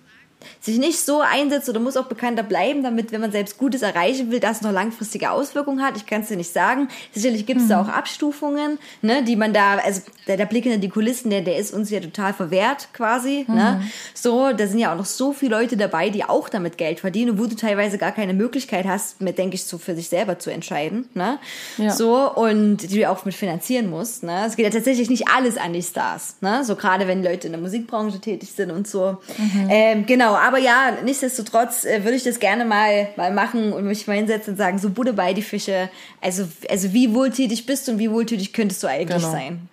sich nicht so einsetzt oder muss auch bekannter bleiben, damit, wenn man selbst Gutes erreichen will, das noch langfristige Auswirkungen hat. Ich kann es dir nicht sagen. Sicherlich gibt es da auch Abstufungen, ne, die man da, also der, der Blick hinter die Kulissen, der, der ist uns ja total verwehrt quasi. Ne? So, da sind ja auch noch so viele Leute dabei, die auch damit Geld verdienen, wo du teilweise gar keine Möglichkeit hast, mit, denke ich, so für sich selber zu entscheiden. Ne? Ja. So, und die du auch mit finanzieren musst. Ne? Es geht ja tatsächlich nicht alles an die Stars. Ne? So gerade wenn Leute in der Musikbranche tätig sind und so. Ähm, genau, aber ja, nichtsdestotrotz äh, würde ich das gerne mal, mal machen und mich mal hinsetzen und sagen, so Bude bei die Fische. Also, also wie wohltätig bist du und wie wohltätig könntest du eigentlich Genau. sein?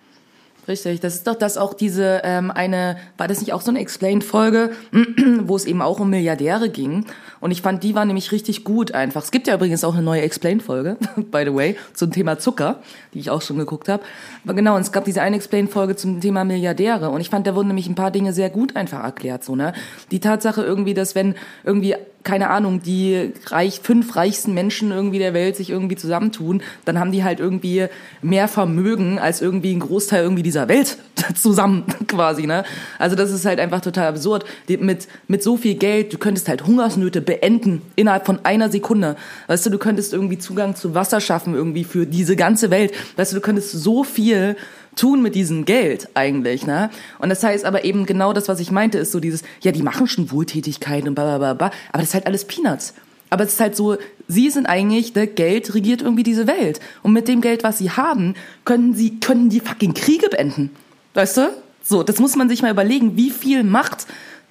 Richtig, das ist doch das auch diese ähm, eine, war das nicht auch so eine Explained-Folge, wo es eben auch um Milliardäre ging. Und ich fand, die war nämlich richtig gut einfach. Es gibt ja übrigens auch eine neue Explained-Folge, by the way, zum Thema Zucker, die ich auch schon geguckt habe. Aber genau, und es gab diese eine Explained-Folge zum Thema Milliardäre. Und ich fand, da wurden nämlich ein paar Dinge sehr gut einfach erklärt. So, ne? Die Tatsache irgendwie, dass wenn irgendwie keine Ahnung, die reich, fünf reichsten Menschen irgendwie der Welt sich irgendwie zusammentun, dann haben die halt irgendwie mehr Vermögen als irgendwie ein Großteil irgendwie dieser Welt zusammen quasi, ne? Also das ist halt einfach total absurd. Die, mit, mit so viel Geld, du könntest halt Hungersnöte beenden innerhalb von einer Sekunde. Weißt du, du könntest irgendwie Zugang zu Wasser schaffen irgendwie für diese ganze Welt. Weißt du, du könntest so viel tun mit diesem Geld eigentlich, ne? Und das heißt aber eben genau das, was ich meinte, ist so dieses, ja, die machen schon Wohltätigkeit und bla bla bla, aber das ist halt alles Peanuts. Aber es ist halt so, sie sind eigentlich, der Geld regiert irgendwie diese Welt. Und mit dem Geld, was sie haben, können sie, können die fucking Kriege beenden. Weißt du? So, das muss man sich mal überlegen, wie viel Macht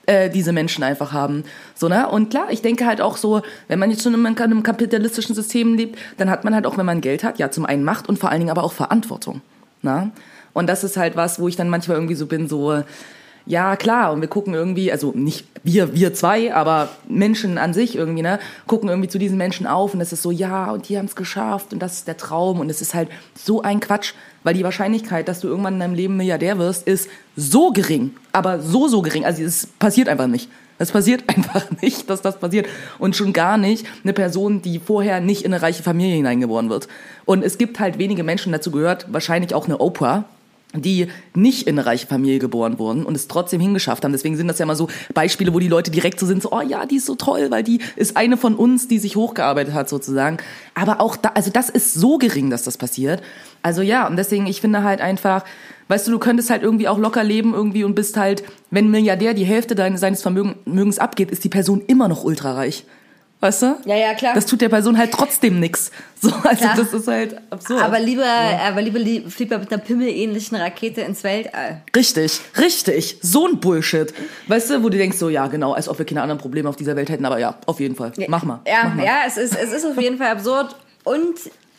äh, diese Menschen einfach haben. So, ne? Und klar, ich denke halt auch so, wenn man jetzt schon in einem kapitalistischen System lebt, dann hat man halt auch, wenn man Geld hat, ja zum einen Macht und vor allen Dingen aber auch Verantwortung. Na? Und das ist halt was, wo ich dann manchmal irgendwie so bin, so, ja, klar, und wir gucken irgendwie, also nicht wir, wir zwei, aber Menschen an sich irgendwie, ne, gucken irgendwie zu diesen Menschen auf und es ist so, ja, und die haben es geschafft und das ist der Traum und es ist halt so ein Quatsch, weil die Wahrscheinlichkeit, dass du irgendwann in deinem Leben Milliardär wirst, ist so gering, aber so, so gering, also es passiert einfach nicht. Es passiert einfach nicht, dass das passiert. Und schon gar nicht eine Person, die vorher nicht in eine reiche Familie hineingeboren wird. Und es gibt halt wenige Menschen, dazu gehört wahrscheinlich auch eine Oprah, die nicht in eine reiche Familie geboren wurden und es trotzdem hingeschafft haben. Deswegen sind das ja mal so Beispiele, wo die Leute direkt so sind, so, oh ja, die ist so toll, weil die ist eine von uns, die sich hochgearbeitet hat sozusagen. Aber auch da, also das ist so gering, dass das passiert. Also ja, und deswegen, ich finde halt einfach, weißt du, du könntest halt irgendwie auch locker leben irgendwie und bist halt, wenn ein Milliardär die Hälfte deines, seines Vermögens abgeht, ist die Person immer noch ultrareich. Weißt du? Ja, ja, klar. Das tut der Person halt trotzdem nix. So, also Klar. das ist halt absurd. Aber lieber, aber lieber li- fliegt man mit einer pimmelähnlichen Rakete ins Weltall. Richtig, richtig. So ein Bullshit. Weißt du, wo du denkst so, ja, genau, als ob wir keine anderen Probleme auf dieser Welt hätten, aber ja, auf jeden Fall. Mach mal. Ja, mach mal. ja, es ist, es ist auf jeden Fall absurd. Und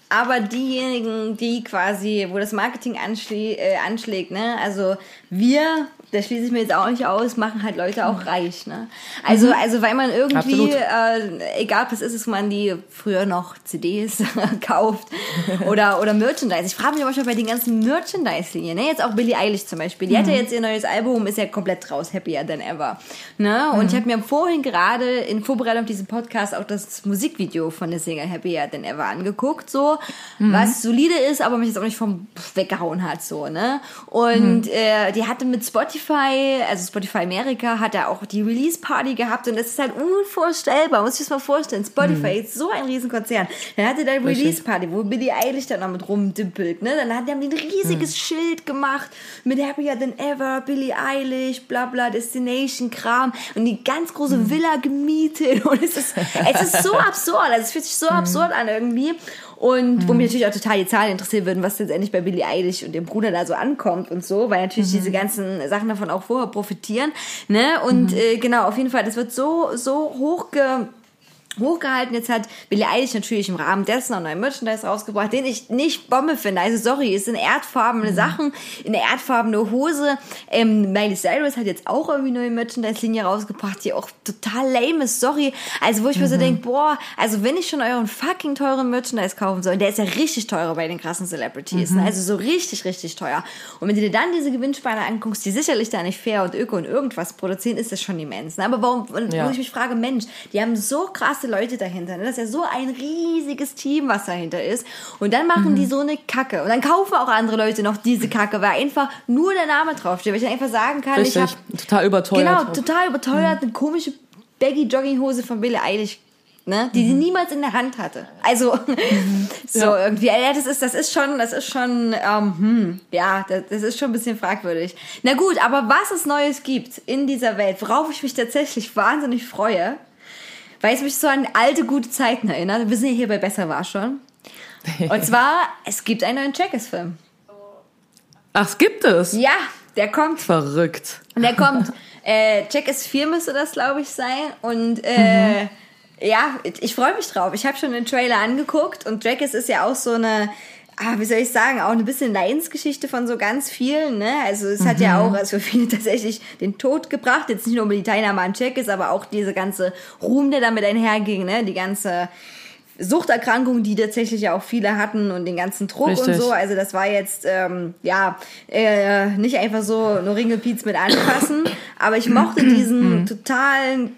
aber diejenigen, die quasi, wo das Marketing anschlä äh, anschlägt, ne, also wir, da schließe ich mir jetzt auch nicht aus, machen halt Leute auch reich, ne. Also, also weil man irgendwie, Mhm. Äh, egal was ist es, man die früher noch CDs kauft oder, oder Merchandise. Ich frage mich aber schon bei den ganzen Merchandise-Linien, ne, jetzt auch Billie Eilish zum Beispiel, die hat Mhm. ja jetzt ihr neues Album, ist ja komplett raus, Happier Than Ever, ne, und Mhm. ich habe mir vorhin gerade in Vorbereitung auf diesen Podcast auch das Musikvideo von der Single Happier Than Ever angeguckt, so, Mhm. was solide ist, aber mich jetzt auch nicht vom Pff weggehauen hat, so, ne, und Mhm. äh, die hatte mit Spotify, also Spotify Amerika, hat er auch die Release-Party gehabt und das ist halt unvorstellbar, muss ich das mal vorstellen, Spotify ist so ein Riesenkonzern, dann hatte Mhm. Richtig. Release-Party, wo Billie Eilish dann noch mit rumdimpelt, ne, dann hat, die haben die ein riesiges Mhm. Schild gemacht mit Happier Than Ever, Billie Eilish, bla bla, Destination-Kram und die ganz große Mhm. Villa gemietet und es ist, es ist so absurd, also es fühlt sich so Mhm. absurd an irgendwie und wo mich natürlich auch total die Zahlen interessieren würden, was letztendlich bei Billie Eilish und dem Bruder da so ankommt und so, weil natürlich diese ganzen Sachen davon auch vorher profitieren, ne, und äh, genau, auf jeden Fall, das wird so, so hochge hochgehalten. Jetzt hat Billie Eilish natürlich im Rahmen dessen auch neuen Merchandise rausgebracht, den ich nicht Bombe finde. Also sorry, es sind erdfarbene Sachen, eine erdfarbene Hose. Ähm, Miley Cyrus hat jetzt auch irgendwie neue Merchandise-Linie rausgebracht, die auch total lame ist. Sorry. Also wo ich mir so denke, boah, also wenn ich schon euren fucking teuren Merchandise kaufen soll, der ist ja richtig teurer bei den krassen Celebrities. Ne? Also so richtig, richtig teuer. Und wenn du dir dann diese Gewinnspanne anguckst, die sicherlich da nicht fair und öko und irgendwas produzieren, ist das schon immens. Ne? Aber warum, Ja. wo ich mich frage, Mensch, die haben so krasse Leute dahinter. Ne? Das ist ja so ein riesiges Team, was dahinter ist. Und dann machen Mhm. die so eine Kacke. Und dann kaufen auch andere Leute noch diese Kacke, weil einfach nur der Name draufsteht. Weil ich dann einfach sagen kann, ich Richtig. habe Total überteuert. genau, total überteuert, eine komische baggy Jogginghose von Billie Eilish. Ne, die sie niemals in der Hand hatte. Also so Ja. irgendwie, ja, das ist, das ist schon, das ist schon, ähm, hm, ja, das, das ist schon ein bisschen fragwürdig. Na gut, aber was es Neues gibt in dieser Welt, worauf ich mich tatsächlich wahnsinnig freue, weil es mich so an alte gute Zeiten erinnert. Wir sind ja hier bei Besser war schon. Und zwar, es gibt einen neuen Checkers-Film. Ach, es gibt es. Ja, der kommt. Verrückt. Der kommt. Äh, Checkers 4 müsste das, glaube ich, sein. Und äh, ja, ich freue mich drauf. Ich habe schon den Trailer angeguckt und Checkers ist ja auch so eine. Ah, wie soll ich sagen, auch eine bisschen Leidensgeschichte von so ganz vielen, ne? Also es hat ja auch also für viele tatsächlich den Tod gebracht. Jetzt nicht nur über die Teilnahme an Checkers, aber auch diese ganze Ruhm, der damit einherging, ne? Die ganze Suchterkrankung, die tatsächlich ja auch viele hatten und den ganzen Druck und Richtig. so. Also das war jetzt ähm, ja äh, nicht einfach so nur Ringelpiez mit anfassen, aber ich mochte diesen totalen,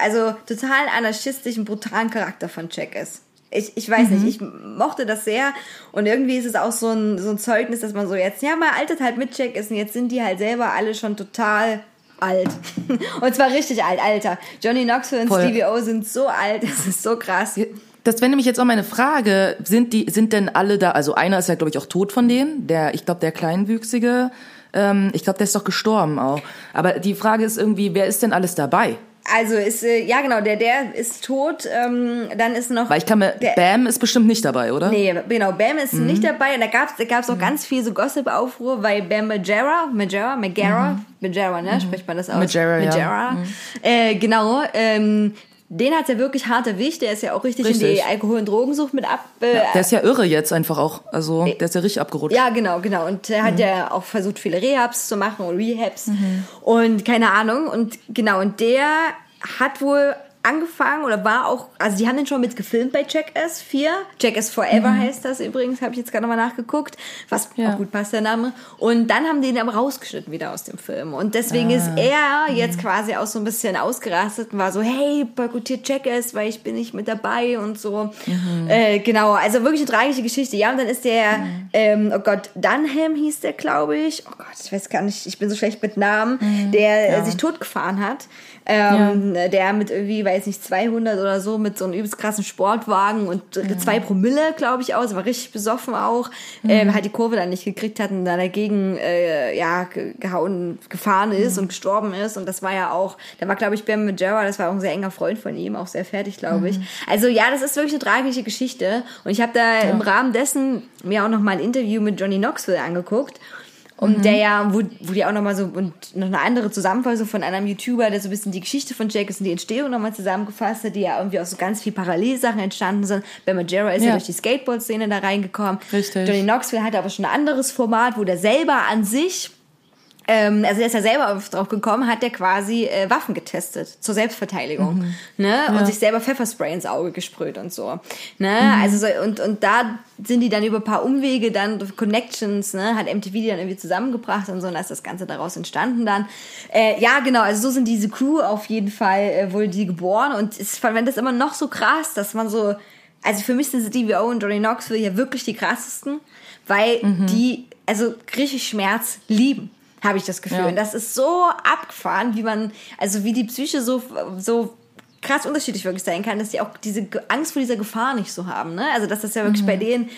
also total anarchistischen, brutalen Charakter von Checkers. Ich, ich weiß nicht, ich mochte das sehr und irgendwie ist es auch so ein, so ein Zeugnis, dass man so jetzt, ja, mal altert halt mit Checkers und jetzt sind die halt selber alle schon total alt. Und zwar richtig alt, Alter. Johnny Knoxville und Voll. Stevie O sind so alt, das ist so krass. Das wäre nämlich jetzt auch meine Frage. Sind die, sind denn alle da, also einer ist ja, glaube ich, auch tot von denen, der, ich glaube, der Kleinwüchsige, ähm, ich glaube, der ist doch gestorben auch. Aber die Frage ist irgendwie, wer ist denn alles dabei? Also ist, äh, ja genau, der, der ist tot. Ähm, dann ist noch. Weil ich kann mir, der, Bam ist bestimmt nicht dabei, oder? Nee, genau, Bam ist Mhm. nicht dabei. Und da gab's da gab's auch ganz viel so Gossip-Aufruhr, weil Bam Majera, Majera, Majera, Majera, ne, spricht man das aus? Mhm. Majera, ja. Mhm. Majera. Äh, genau, ähm, den hat's ja wirklich hart erwischt. Der ist ja auch richtig, in Richtig. die Alkohol- und Drogensucht mit ab. Äh, Der ist ja irre jetzt einfach auch. Also, der ist ja richtig abgerutscht. ja, genau, genau. Und er hat ja auch versucht, viele Rehabs zu machen und Rehabs und keine Ahnung. Und genau, und der hat wohl angefangen oder war auch, also die haben den schon mit gefilmt bei Jackass 4. Jackass Forever heißt das übrigens, habe ich jetzt gerade nochmal nachgeguckt, was Ja. auch gut passt, der Name. Und dann haben die ihn aber rausgeschnitten wieder aus dem Film. Und deswegen ist er jetzt quasi auch so ein bisschen ausgerastet und war so, hey, boykottiert Jackass, weil ich bin nicht mit dabei und so. Äh, genau, also wirklich eine tragische Geschichte. Ja, und dann ist der, ähm, oh Gott, Dunham hieß der, glaube ich. Oh Gott, ich weiß gar nicht, ich bin so schlecht mit Namen, der äh, sich totgefahren hat. Ähm, Der mit irgendwie, weiß nicht, 200 oder so, mit so einem übelst krassen Sportwagen und zwei Promille, glaube ich, aus, war richtig besoffen auch, ähm, halt die Kurve dann nicht gekriegt hat und dann dagegen, äh, ja, ge- gehauen, gefahren ist und gestorben ist. Und das war ja auch, da war, glaube ich, Bam Majera, das war auch ein sehr enger Freund von ihm, auch sehr fertig, glaube ich. Also ja, das ist wirklich eine tragische Geschichte. Und ich habe da im Rahmen dessen mir auch noch mal ein Interview mit Johnny Knoxville angeguckt und der ja, wo, wo die auch nochmal so, und noch eine andere Zusammenfassung von einem YouTuber, der so ein bisschen die Geschichte von Jackass und die Entstehung nochmal zusammengefasst hat, die ja irgendwie aus so ganz viel Parallelsachen entstanden sind. Ben Majera ist ja, Ja. durch die Skateboard-Szene da reingekommen. Richtig. Johnny Knoxville hat aber schon ein anderes Format, wo der selber an sich ähm, also der ist ja selber auf- drauf gekommen, hat der quasi äh, Waffen getestet zur Selbstverteidigung, ne? Und sich selber Pfefferspray ins Auge gesprüht und so, ne? Also so, und und da sind die dann über ein paar Umwege dann Connections, ne? Hat MTV die dann irgendwie zusammengebracht und so, und da ist das Ganze daraus entstanden dann. Äh, ja, genau. Also so sind diese Crew auf jeden Fall äh, wohl die geboren und ich fand das immer noch so krass, dass man so also für mich sind Stevie O und Johnny Knoxville ja wirklich die krassesten, weil die also richtig Schmerz lieben habe ich das Gefühl. Ja. Und das ist so abgefahren, wie man, also wie die Psyche so, so krass unterschiedlich wirklich sein kann, dass die auch diese Angst vor dieser Gefahr nicht so haben. Ne? Also dass das ja wirklich bei denen,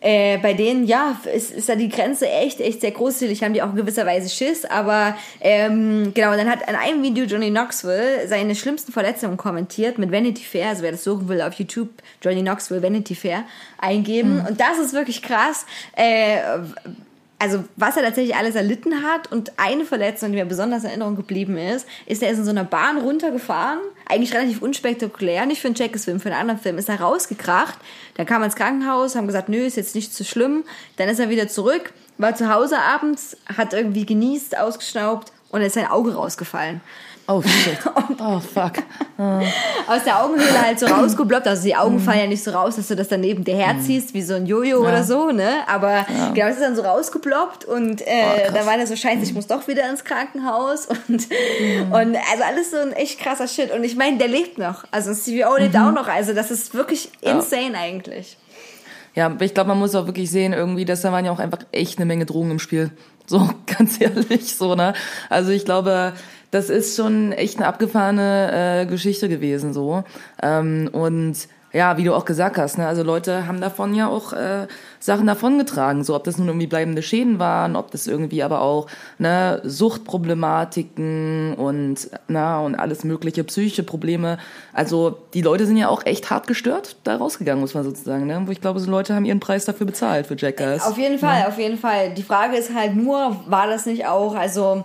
äh, bei denen, ja, ist, ist da die Grenze echt, echt sehr großzügig, haben die auch in gewisser Weise Schiss, aber ähm, genau, dann hat an einem Video Johnny Knoxville seine schlimmsten Verletzungen kommentiert mit Vanity Fair, also wer das suchen will auf YouTube, Johnny Knoxville Vanity Fair eingeben und das ist wirklich krass, äh, also was er tatsächlich alles erlitten hat und eine Verletzung, die mir besonders in Erinnerung geblieben ist, ist, er ist in so einer Bahn runtergefahren, eigentlich relativ unspektakulär, nicht für einen Jackis-Film, für einen anderen Film, ist er rausgekracht, dann kam er ins Krankenhaus, haben gesagt, nö, ist jetzt nicht so schlimm, dann ist er wieder zurück, war zu Hause abends, hat irgendwie genießt, ausgeschnaubt und dann ist sein Auge rausgefallen. Oh shit. Oh fuck. Aus der Augenhöhle halt so rausgebloppt, also die Augen fallen ja nicht so raus, dass du das dann neben dir herziehst, wie so ein Jojo oder so, ne? Aber genau, es ist dann so rausgeploppt und äh, da war das so scheiße, ich muss doch wieder ins Krankenhaus und, und also alles so ein echt krasser Shit. Und ich meine, der lebt noch. Also CVO lebt auch noch. Also das ist wirklich insane eigentlich. Ja, ich glaube, man muss auch wirklich sehen, irgendwie, dass da waren ja auch einfach echt eine Menge Drogen im Spiel. So, ganz ehrlich, so, ne? Also ich glaube, das ist schon echt eine abgefahrene äh, Geschichte gewesen, so. Ähm, und ja, wie du auch gesagt hast, ne, also Leute haben davon ja auch äh, Sachen davongetragen, so ob das nun irgendwie bleibende Schäden waren, ob das irgendwie aber auch ne, Suchtproblematiken und na und alles mögliche psychische Probleme. Also die Leute sind ja auch echt hart gestört da rausgegangen, muss man sozusagen. Ne? Wo ich glaube, so Leute haben ihren Preis dafür bezahlt für Jackass. Auf jeden Fall, auf jeden Fall. Die Frage ist halt nur, war das nicht auch, also,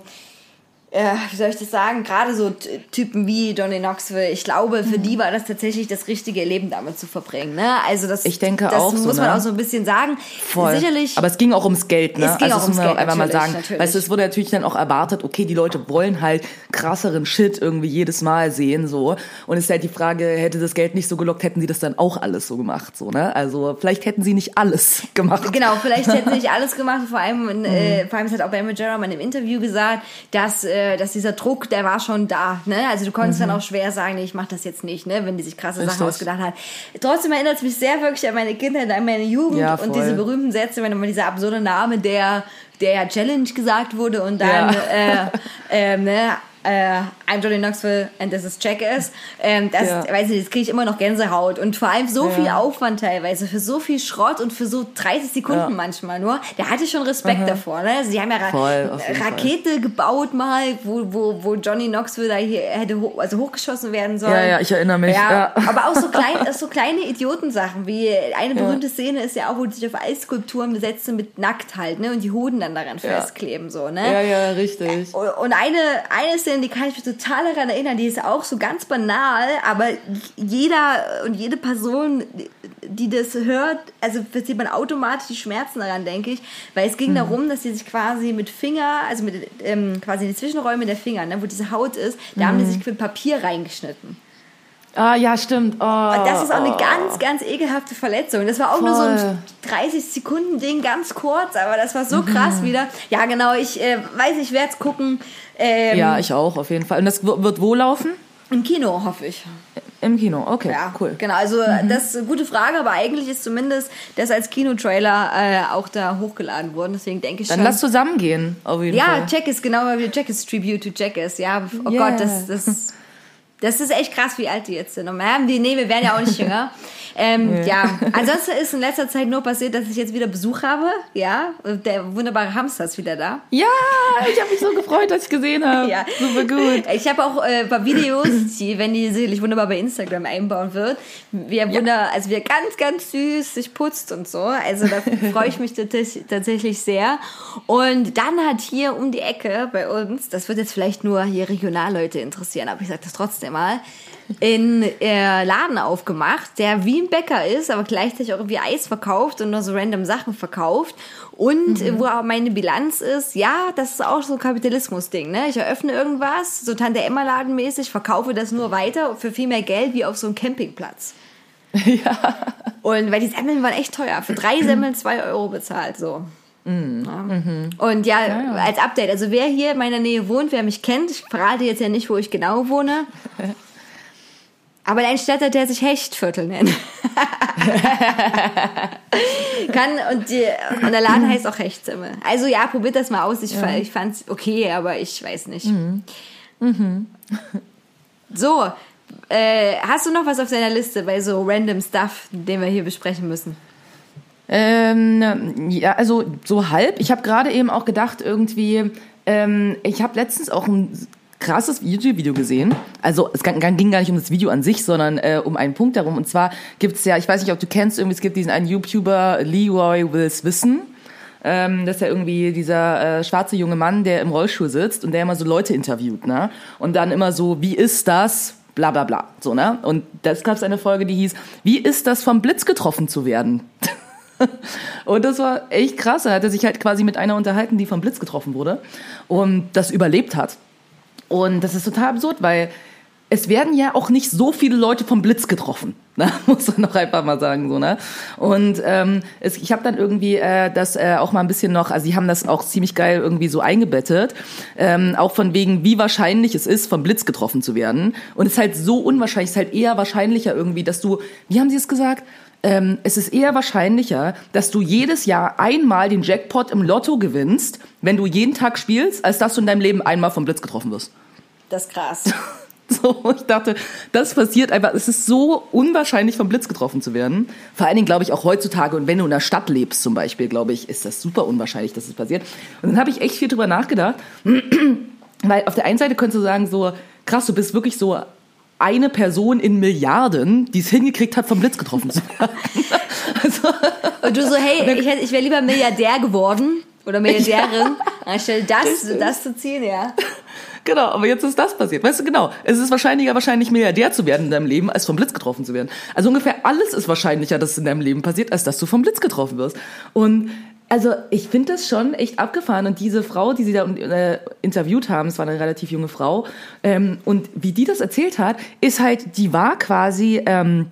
äh, wie soll ich das sagen, gerade so Typen wie Johnny Knoxville, ich glaube, für die war das tatsächlich das richtige Leben damit zu verbringen. Ne? Also das, Ich denke das auch so, muss man ne? auch so ein bisschen sagen. Voll. Sicherlich. Aber es ging auch ums Geld, ne? Es ging also auch das ums man Geld, einfach mal sagen. natürlich. Weißt du, es wurde natürlich dann auch erwartet, okay, die Leute wollen halt krasseren Shit irgendwie jedes Mal sehen, so. Und es ist halt die Frage, hätte das Geld nicht so gelockt, hätten sie das dann auch alles so gemacht, so, ne? Also, vielleicht hätten sie nicht alles gemacht. Genau, vielleicht hätten sie nicht alles gemacht. Vor allem, Mhm. äh, vor allem hat auch Ben Majera mal in einem Interview gesagt, dass, äh, dass dieser Druck, der war schon da. Ne? Also du konntest dann auch schwer sagen, nee, ich mach das jetzt nicht, ne? wenn die sich krasse Sachen Mhm. Richtig. ausgedacht hat. Trotzdem erinnert es mich sehr wirklich an meine Kindheit, an meine Jugend Ja, und diese berühmten Sätze, wenn immer dieser absurde Name, der der ja Challenge gesagt wurde und dann Ja. äh, ähm, ne, äh, I'm Johnny Knoxville and this is Jackass. Ähm, das, Ja. weiß ich, das kriege ich immer noch Gänsehaut. Und vor allem so Ja. viel Aufwand teilweise, für so viel Schrott und für so 30 Sekunden Ja. manchmal nur. Da hatte ich schon Respekt davor. Ne? Sie haben ja Ra Voll, Rakete gebaut mal, wo, wo, wo Johnny Knoxville da hier hätte hoch, also hochgeschossen werden sollen. Ja, ja, ich erinnere mich. Ja, aber auch so, klein, so kleine Idiotensachen, wie eine berühmte Szene ist ja auch, wo die sich auf Eisskulpturen besetzen mit nackt halt, ne, und die Hoden dann daran festkleben, so, ne. Ja, ja, richtig. Und eine, eine Szene, die kann ich mich total daran erinnern, die ist auch so ganz banal, aber jeder und jede Person, die das hört, also verzieht man automatisch die Schmerzen daran, denke ich, weil es ging Mhm. darum, dass sie sich quasi mit Finger, also mit ähm, quasi die Zwischenräume der Finger, ne, wo diese Haut ist, da haben die Mhm. sich mit Papier reingeschnitten. Ah, ja, stimmt. Oh, Das ist auch eine oh. ganz, ganz ekelhafte Verletzung. Das war auch nur so Voll. ein 30 Sekunden Ding, ganz kurz, aber das war so Mhm. krass wieder. Ja, genau, ich äh, weiß, ich werde es gucken. Ähm, Ja, ich auch, auf jeden Fall. Und das wird wo laufen? Im Kino, hoffe ich. Im Kino, okay, Ja, cool. Genau, also Mhm. das ist eine gute Frage, aber eigentlich ist zumindest das als Kinotrailer äh, auch da hochgeladen worden. Deswegen denke ich Dann schon. lass zusammen gehen, auf jeden ja, Fall. Jackass, genau wie Jackass Tribute to Jackass. Ja, oh Yeah. Gott, das, das, das ist echt krass, wie alt die jetzt sind. Und wir haben die, nee, wir werden ja auch nicht jünger. Ähm, ja, ansonsten ist in letzter Zeit nur passiert, dass ich jetzt wieder Besuch habe. Ja, der wunderbare Hamster ist wieder da. Ja, ich habe mich so gefreut, dass ich gesehen habe. Ja. Super gut. Ich habe auch äh, ein paar Videos, die, wenn die sicherlich wunderbar bei Instagram einbauen wird, wie er wunder, also wie er ganz, ganz süß sich putzt und so. Also da freue ich mich tatsächlich sehr. Und dann hat hier um die Ecke bei uns, das wird jetzt vielleicht nur hier Regionalleute interessieren, aber ich sage das trotzdem mal, in äh, Laden aufgemacht, der wie ein Bäcker ist, aber gleichzeitig auch irgendwie Eis verkauft und nur so random Sachen verkauft. Und äh, wo auch meine Bilanz ist, ja, das ist auch so ein Kapitalismus-Ding. Ne? Ich eröffne irgendwas, so Tante Emma-Laden mäßig, verkaufe das nur weiter für viel mehr Geld wie auf so einem Campingplatz. Ja. Und weil die Semmeln waren echt teuer. Für drei Semmeln zwei Euro bezahlt, so. Ja. Und ja, als Update, also wer hier in meiner Nähe wohnt, wer mich kennt, ich verrate jetzt ja nicht, wo ich genau wohne, aber ein Städter, der sich Hechtviertel nennt. Kann und, die, und der Laden heißt auch Hechtsimmel. Also ja, probiert das mal aus. Ich, fa- ich fand's okay, aber ich weiß nicht. So, äh, hast du noch was auf deiner Liste bei so random Stuff, den wir hier besprechen müssen? Ähm, ja, also so halb. Ich habe gerade eben auch gedacht, irgendwie, ähm, ich habe letztens auch ein krasses YouTube-Video gesehen. Also es ging gar nicht um das Video an sich, sondern äh, um einen Punkt darum. Und zwar gibt's ja, ich weiß nicht, ob du kennst, irgendwie es gibt diesen einen YouTuber, Leroy Wills Wissen. Ähm, das ist ja irgendwie dieser äh, schwarze junge Mann, der im Rollstuhl sitzt und der immer so Leute interviewt, ne? Und dann immer so, wie ist das? Bla bla bla. So, ne? Und das gab es eine Folge, die hieß, wie ist das vom Blitz getroffen zu werden? Und das war echt krass. Er hatte sich halt quasi mit einer unterhalten, die vom Blitz getroffen wurde und das überlebt hat. Und das ist total absurd, weil es werden ja auch nicht so viele Leute vom Blitz getroffen. Ne? Muss man noch einfach mal sagen. so ne? Und ähm, es, ich habe dann irgendwie äh, das äh, auch mal ein bisschen noch, also die haben das auch ziemlich geil irgendwie so eingebettet, ähm, auch von wegen, wie wahrscheinlich es ist, vom Blitz getroffen zu werden. Und es ist halt so unwahrscheinlich, es ist halt eher wahrscheinlicher irgendwie, dass du, wie haben sie es gesagt? Ähm, es ist eher wahrscheinlicher, dass du jedes Jahr einmal den Jackpot im Lotto gewinnst, wenn du jeden Tag spielst, als dass du in deinem Leben einmal vom Blitz getroffen wirst. Das ist krass. So, ich dachte, das passiert einfach. Es ist so unwahrscheinlich, vom Blitz getroffen zu werden. Vor allen Dingen, glaube ich, auch heutzutage. Und wenn du in der Stadt lebst, zum Beispiel, glaube ich, ist das super unwahrscheinlich, dass es passiert. Und dann habe ich echt viel drüber nachgedacht. Weil auf der einen Seite könntest du sagen, so, krass, du bist wirklich so eine Person in Milliarden, die es hingekriegt hat, vom Blitz getroffen zu werden. also, Und du so, hey, ich, ich wäre lieber Milliardär geworden oder Milliardärin, anstelle das, das zu ziehen, ja. Genau, aber jetzt ist das passiert. Weißt du, genau. Es ist wahrscheinlicher, wahrscheinlich Milliardär zu werden in deinem Leben, als vom Blitz getroffen zu werden. Also ungefähr alles ist wahrscheinlicher, dass es in deinem Leben passiert, als dass du vom Blitz getroffen wirst. Und also ich finde das schon echt abgefahren. Und diese Frau, die sie da äh, interviewt haben, es war eine relativ junge Frau, ähm, und wie die das erzählt hat, ist halt, die war quasi ähm,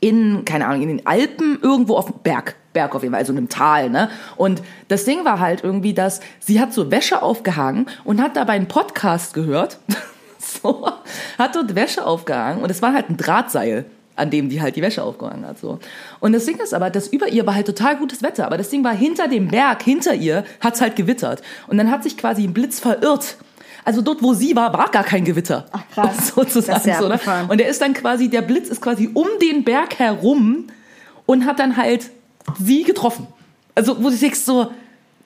in, keine Ahnung, in den Alpen irgendwo auf dem Berg. Berg auf jeden Fall, also in einem Tal, ne? Und das Ding war halt irgendwie, dass sie hat so Wäsche aufgehangen und hat dabei einen Podcast gehört. so, hat dort Wäsche aufgehangen und es war halt ein Drahtseil an dem die halt die Wäsche aufgehangen hat. So. Und das Ding ist aber, dass über ihr war halt total gutes Wetter, aber das Ding war hinter dem Berg, hinter ihr, hat's halt gewittert. Und dann hat sich quasi ein Blitz verirrt. also dort, wo sie war, war gar kein Gewitter. Ach, krass. Sozusagen. So, ne? Und der ist dann quasi, der Blitz ist quasi um den Berg herum und hat dann halt sie getroffen. Also, wo du denkst so,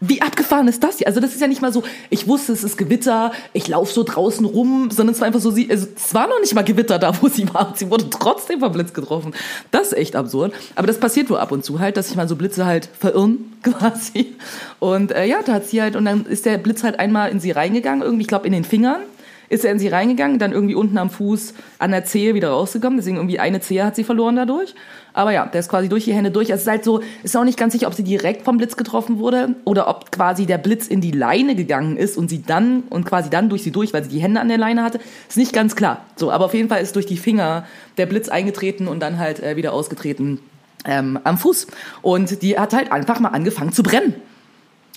wie abgefahren ist das hier? Also das ist ja nicht mal so, ich wusste, es ist Gewitter, ich laufe so draußen rum, sondern es war einfach so, sie, also es war noch nicht mal Gewitter da, wo sie war. Sie wurde trotzdem vom Blitz getroffen. Das ist echt absurd. Aber das passiert wohl ab und zu halt, dass sich mal so Blitze halt verirren quasi. Und äh, ja, da hat sie halt, und dann ist der Blitz halt einmal in sie reingegangen, irgendwie, ich glaube, in den Fingern ist er in sie reingegangen, dann irgendwie unten am Fuß an der Zehe wieder rausgekommen. Deswegen irgendwie eine Zehe hat sie verloren dadurch. Aber ja, der ist quasi durch die Hände durch. Also es ist halt so, ist auch nicht ganz sicher, ob sie direkt vom Blitz getroffen wurde oder ob quasi der Blitz in die Leine gegangen ist und sie dann und quasi dann durch sie durch, weil sie die Hände an der Leine hatte. Ist nicht ganz klar. So, aber auf jeden Fall ist durch die Finger der Blitz eingetreten und dann halt äh, wieder ausgetreten ähm, am Fuß. Und die hat halt einfach mal angefangen zu brennen.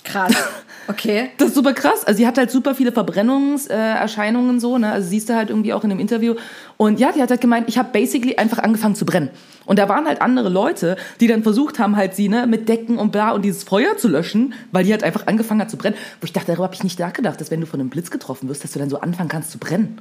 Krass. Okay. Das ist super krass. Also sie hat halt super viele Verbrennungserscheinungen äh, so, ne? Also siehst du halt irgendwie auch in dem Interview. Und ja, die hat halt gemeint, ich habe basically einfach angefangen zu brennen. Und da waren halt andere Leute, die dann versucht haben, halt sie ne mit Decken und bla und dieses Feuer zu löschen, weil die halt einfach angefangen hat zu brennen. Wo ich dachte, darüber habe ich nicht nachgedacht, dass wenn du von einem Blitz getroffen wirst, dass du dann so anfangen kannst zu brennen.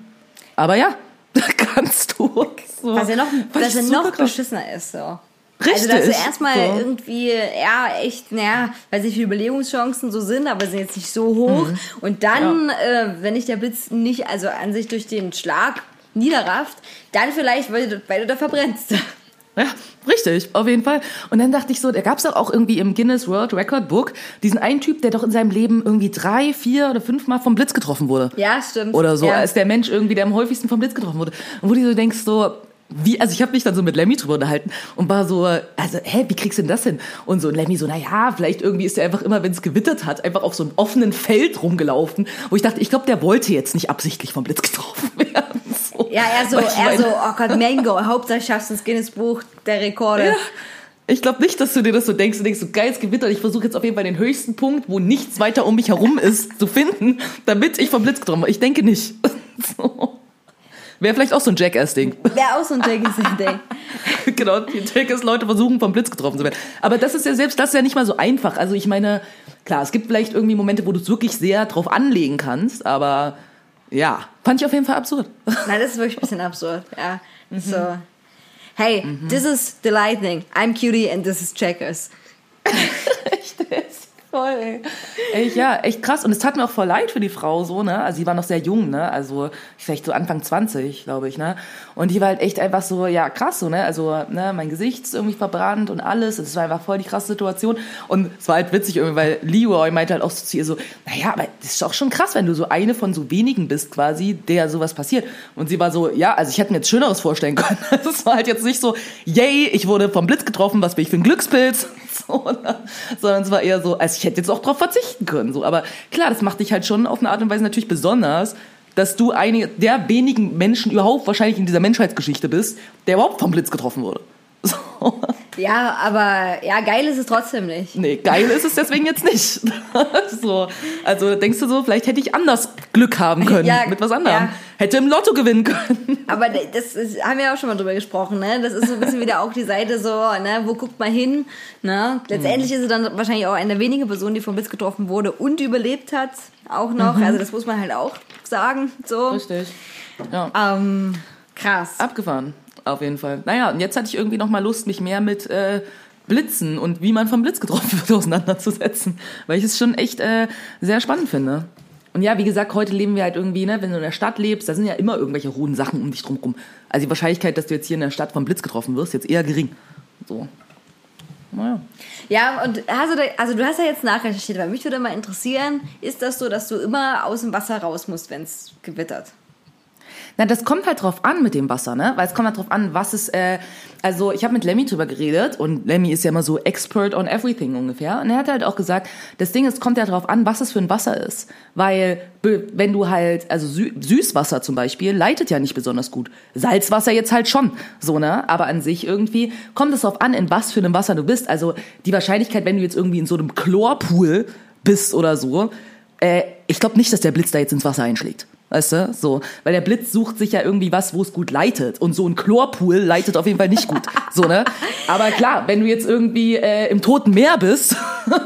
Aber ja, da kannst du. So. Was ja noch, was ja noch krass. beschissener ist, so. Richtig. Also, dass du erstmal So. irgendwie, ja, echt, naja, weiß nicht, wie Überlegungschancen so sind, aber sind jetzt nicht so hoch. Mhm. Und dann, äh, wenn dich der Blitz nicht, also an sich durch den Schlag niederrafft, dann vielleicht, weil du, weil du da verbrennst. Ja, richtig, auf jeden Fall. Und dann dachte ich so, da gab es doch auch irgendwie im Guinness World Record Book diesen einen Typ, der doch in seinem Leben irgendwie drei, vier oder fünf Mal vom Blitz getroffen wurde. Ja, stimmt. Oder so, Ja. als der Mensch irgendwie, der am häufigsten vom Blitz getroffen wurde. Und wo du so denkst, so, wie, also ich habe mich dann so mit Lemmy drüber unterhalten und war so, also, hä, wie kriegst du denn das hin? Und so, und Lemmy so, na ja, vielleicht irgendwie ist er einfach immer, wenn es gewittert hat, einfach auf so einem offenen Feld rumgelaufen, wo ich dachte, ich glaube, der wollte jetzt nicht absichtlich vom Blitz getroffen werden. So. Ja, er so, er so, oh Gott, Mango, Hauptsache schaffst du ins Guinness Buch der Rekorde. Ja. Ich glaube nicht, dass du dir das so denkst. Du denkst so, geiles Gewitter. Ich versuche jetzt auf jeden Fall den höchsten Punkt, wo nichts weiter um mich herum ist, zu finden, damit ich vom Blitz getroffen werde. Ich denke nicht. So. Wäre vielleicht auch so ein Jackass-Ding. Wäre auch so ein Jackie-Ding. genau, die Jackass-Leute versuchen, vom Blitz getroffen zu werden. Aber das ist ja selbst, das ist ja nicht mal so einfach. Also ich meine, klar, es gibt vielleicht irgendwie Momente, wo du es wirklich sehr drauf anlegen kannst, aber ja, fand ich auf jeden Fall absurd. Nein, das ist wirklich ein bisschen absurd. Ja, so. Hey, this is the lightning. I'm cutie and this is checkers. echt, voll, ey. Echt, ja, echt krass. Und es tat mir auch voll leid für die Frau, so, ne? Also, sie war noch sehr jung, ne? Also, vielleicht so Anfang 20, glaube ich, ne? Und die war halt echt einfach so, ja, krass, so, ne? Also, ne, mein Gesicht ist irgendwie verbrannt und alles. Es war einfach voll die krasse Situation. Und es war halt witzig irgendwie, weil Leroy meinte halt auch so zu ihr so, naja, aber das ist doch schon krass, wenn du so eine von so wenigen bist, quasi, der sowas passiert. Und sie war so, ja, also ich hätte mir jetzt Schöneres vorstellen können. Es war halt jetzt nicht so, yay, ich wurde vom Blitz getroffen, was bin ich für ein Glückspilz? So, ne? sondern es war eher so, also ich hätte jetzt auch drauf verzichten können. So. Aber klar, das macht dich halt schon auf eine Art und Weise natürlich besonders, dass du eine der wenigen Menschen überhaupt wahrscheinlich in dieser Menschheitsgeschichte bist, der überhaupt vom Blitz getroffen wurde. So. Ja, aber ja, geil ist es trotzdem nicht. Nee, geil ist es deswegen jetzt nicht. so. Also denkst du so, vielleicht hätte ich anders Glück haben können Ja, mit was anderem. ja. Hätte im Lotto gewinnen können. Aber das ist, haben wir ja auch schon mal drüber gesprochen, ne? Das ist so ein bisschen wieder auch die Seite so, ne? Wo guckt man hin? Ne? Letztendlich ist es dann wahrscheinlich auch eine der wenigen Personen, die vom Blitz getroffen wurde und überlebt hat. Auch noch. Also das muss man halt auch sagen. So. Richtig. Ja. Ähm, krass. Abgefahren, auf jeden Fall. Naja, und jetzt hatte ich irgendwie noch mal Lust, mich mehr mit äh, Blitzen und wie man vom Blitz getroffen wird auseinanderzusetzen, weil ich es schon echt äh, sehr spannend finde. Und ja, wie gesagt, heute leben wir halt irgendwie, ne, wenn du in der Stadt lebst, da sind ja immer irgendwelche rohen Sachen um dich drum rum. Also die Wahrscheinlichkeit, dass du jetzt hier in der Stadt vom Blitz getroffen wirst, jetzt eher gering. So. Naja. Ja, und hast du da, also du hast ja jetzt nachrecherchiert, weil mich würde mal interessieren, ist das so, dass du immer aus dem Wasser raus musst, wenn es gewittert? Na, das kommt halt drauf an mit dem Wasser, ne? Weil es kommt halt drauf an, was es, äh, also ich habe mit Lemmy drüber geredet und Lemmy ist ja immer so expert on everything ungefähr. Und er hat halt auch gesagt, das Ding ist, kommt ja drauf an, was es für ein Wasser ist. Weil wenn du halt, also Sü Süßwasser zum Beispiel, leitet ja nicht besonders gut. Salzwasser jetzt halt schon, so, ne? Aber an sich irgendwie kommt es drauf an, in was für einem Wasser du bist. Also die Wahrscheinlichkeit, wenn du jetzt irgendwie in so einem Chlorpool bist oder so, äh, ich glaube nicht, dass der Blitz da jetzt ins Wasser einschlägt. Weißt du, so. Weil der Blitz sucht sich ja irgendwie was, wo es gut leitet. Und so ein Chlorpool leitet auf jeden Fall nicht gut. So, ne? Aber klar, wenn du jetzt irgendwie äh, im Toten Meer bist,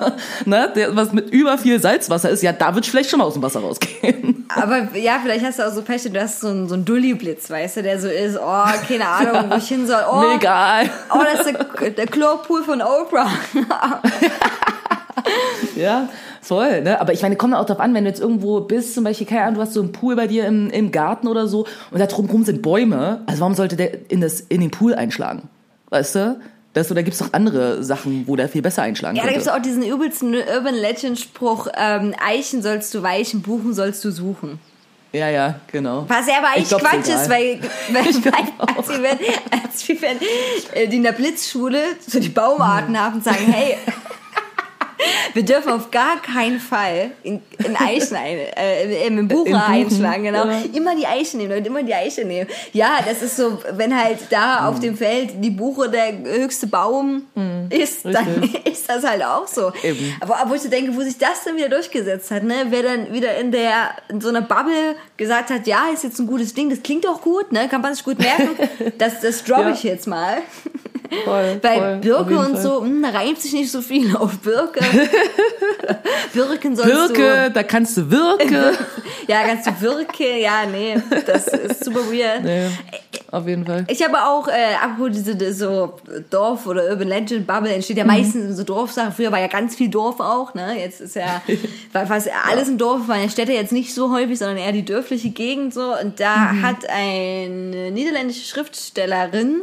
ne, der, was mit über viel Salzwasser ist, ja, da wird vielleicht schon mal aus dem Wasser rausgehen. Aber ja, vielleicht hast du auch so Pech, du hast so einen, so einen Dulli-Blitz, weißt du, der so ist, oh, keine Ahnung, wo ich hin soll. Oh, egal. oh das ist der, der Chlorpool von Oprah. Ja, voll. Ne? Aber ich meine, kommt auch darauf an, wenn du jetzt irgendwo bist, zum Beispiel, keine Ahnung, du hast so einen Pool bei dir im, im Garten oder so und da drumherum sind Bäume. Also warum sollte der in, das, in den Pool einschlagen? Weißt du? Das, da gibt's doch andere Sachen, wo der viel besser einschlagen Ja, da könnte. gibt's auch diesen übelsten Urban Legend Spruch, ähm, Eichen sollst du weichen, Buchen sollst du suchen. Ja, ja, genau. Was ja aber Ich eigentlich glaub's Quatsch ist, weil, weil, Ich glaub weil als, wir, wenn, als wir wenn, äh, die in der Blitzschule so die Baumarten haben und sagen, hey, wir dürfen auf gar keinen Fall in, in Eichen ein, äh, im Buchen, einschlagen, genau. ja. Immer die Eiche nehmen, Leute, immer die Eiche nehmen. Ja, das ist so, wenn halt da auf dem Feld die Buche der höchste Baum ist, dann Mhm. richtig. ist das halt auch so. Eben. Aber wo ich so denke, wo sich das dann wieder durchgesetzt hat, ne? Wer dann wieder in der in so einer Bubble gesagt hat, ja, ist jetzt ein gutes Ding, das klingt auch gut, ne? Kann man sich gut merken. Das, das droppe Ja. ich jetzt mal. Voll, Bei voll, Birke und Fall. so, hm, da reimt sich nicht so viel auf Birke. Birken sollst Wirke, da kannst du wirke. du. Ja, kannst du Wirke, ja, nee, das ist super weird. nee, auf jeden Fall. Ich habe auch, äh, apropos diese so Dorf oder Urban Legend Bubble entsteht ja meistens in so Dorfsachen. Früher war ja ganz viel Dorf auch, ne? Jetzt ist ja fast alles im Dorf, waren ja Städte jetzt nicht so häufig, sondern eher die dörfliche Gegend so. Und da hat eine niederländische Schriftstellerin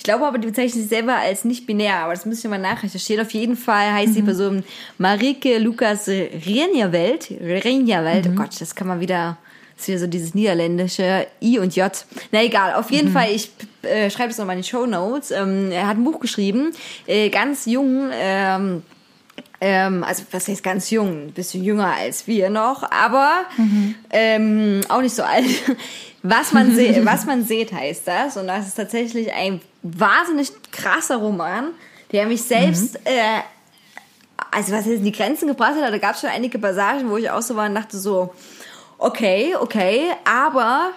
ich glaube aber, die bezeichnet sich selber als nicht binär, aber das müsst ihr mal nachrecherchieren. Auf jeden Fall heißt die Person Marike Lukas Renjaveld. Renjaveld, oh Gott, das kann man wieder, das ist wieder so dieses niederländische I und J. Na egal, auf jeden Fall, ich äh, schreibe das nochmal in die Show Notes. Ähm, er hat ein Buch geschrieben, äh, ganz jung, ähm, ähm, also was heißt ganz jung, ein bisschen jünger als wir noch, aber ähm, auch nicht so alt. Was man, se was man sieht, heißt das. Und das ist tatsächlich ein wahnsinnig krasser Roman, der mich selbst, äh, also was in die Grenzen gebracht hat. Da gab es schon einige Passagen, wo ich auch so war und dachte so, okay, okay, aber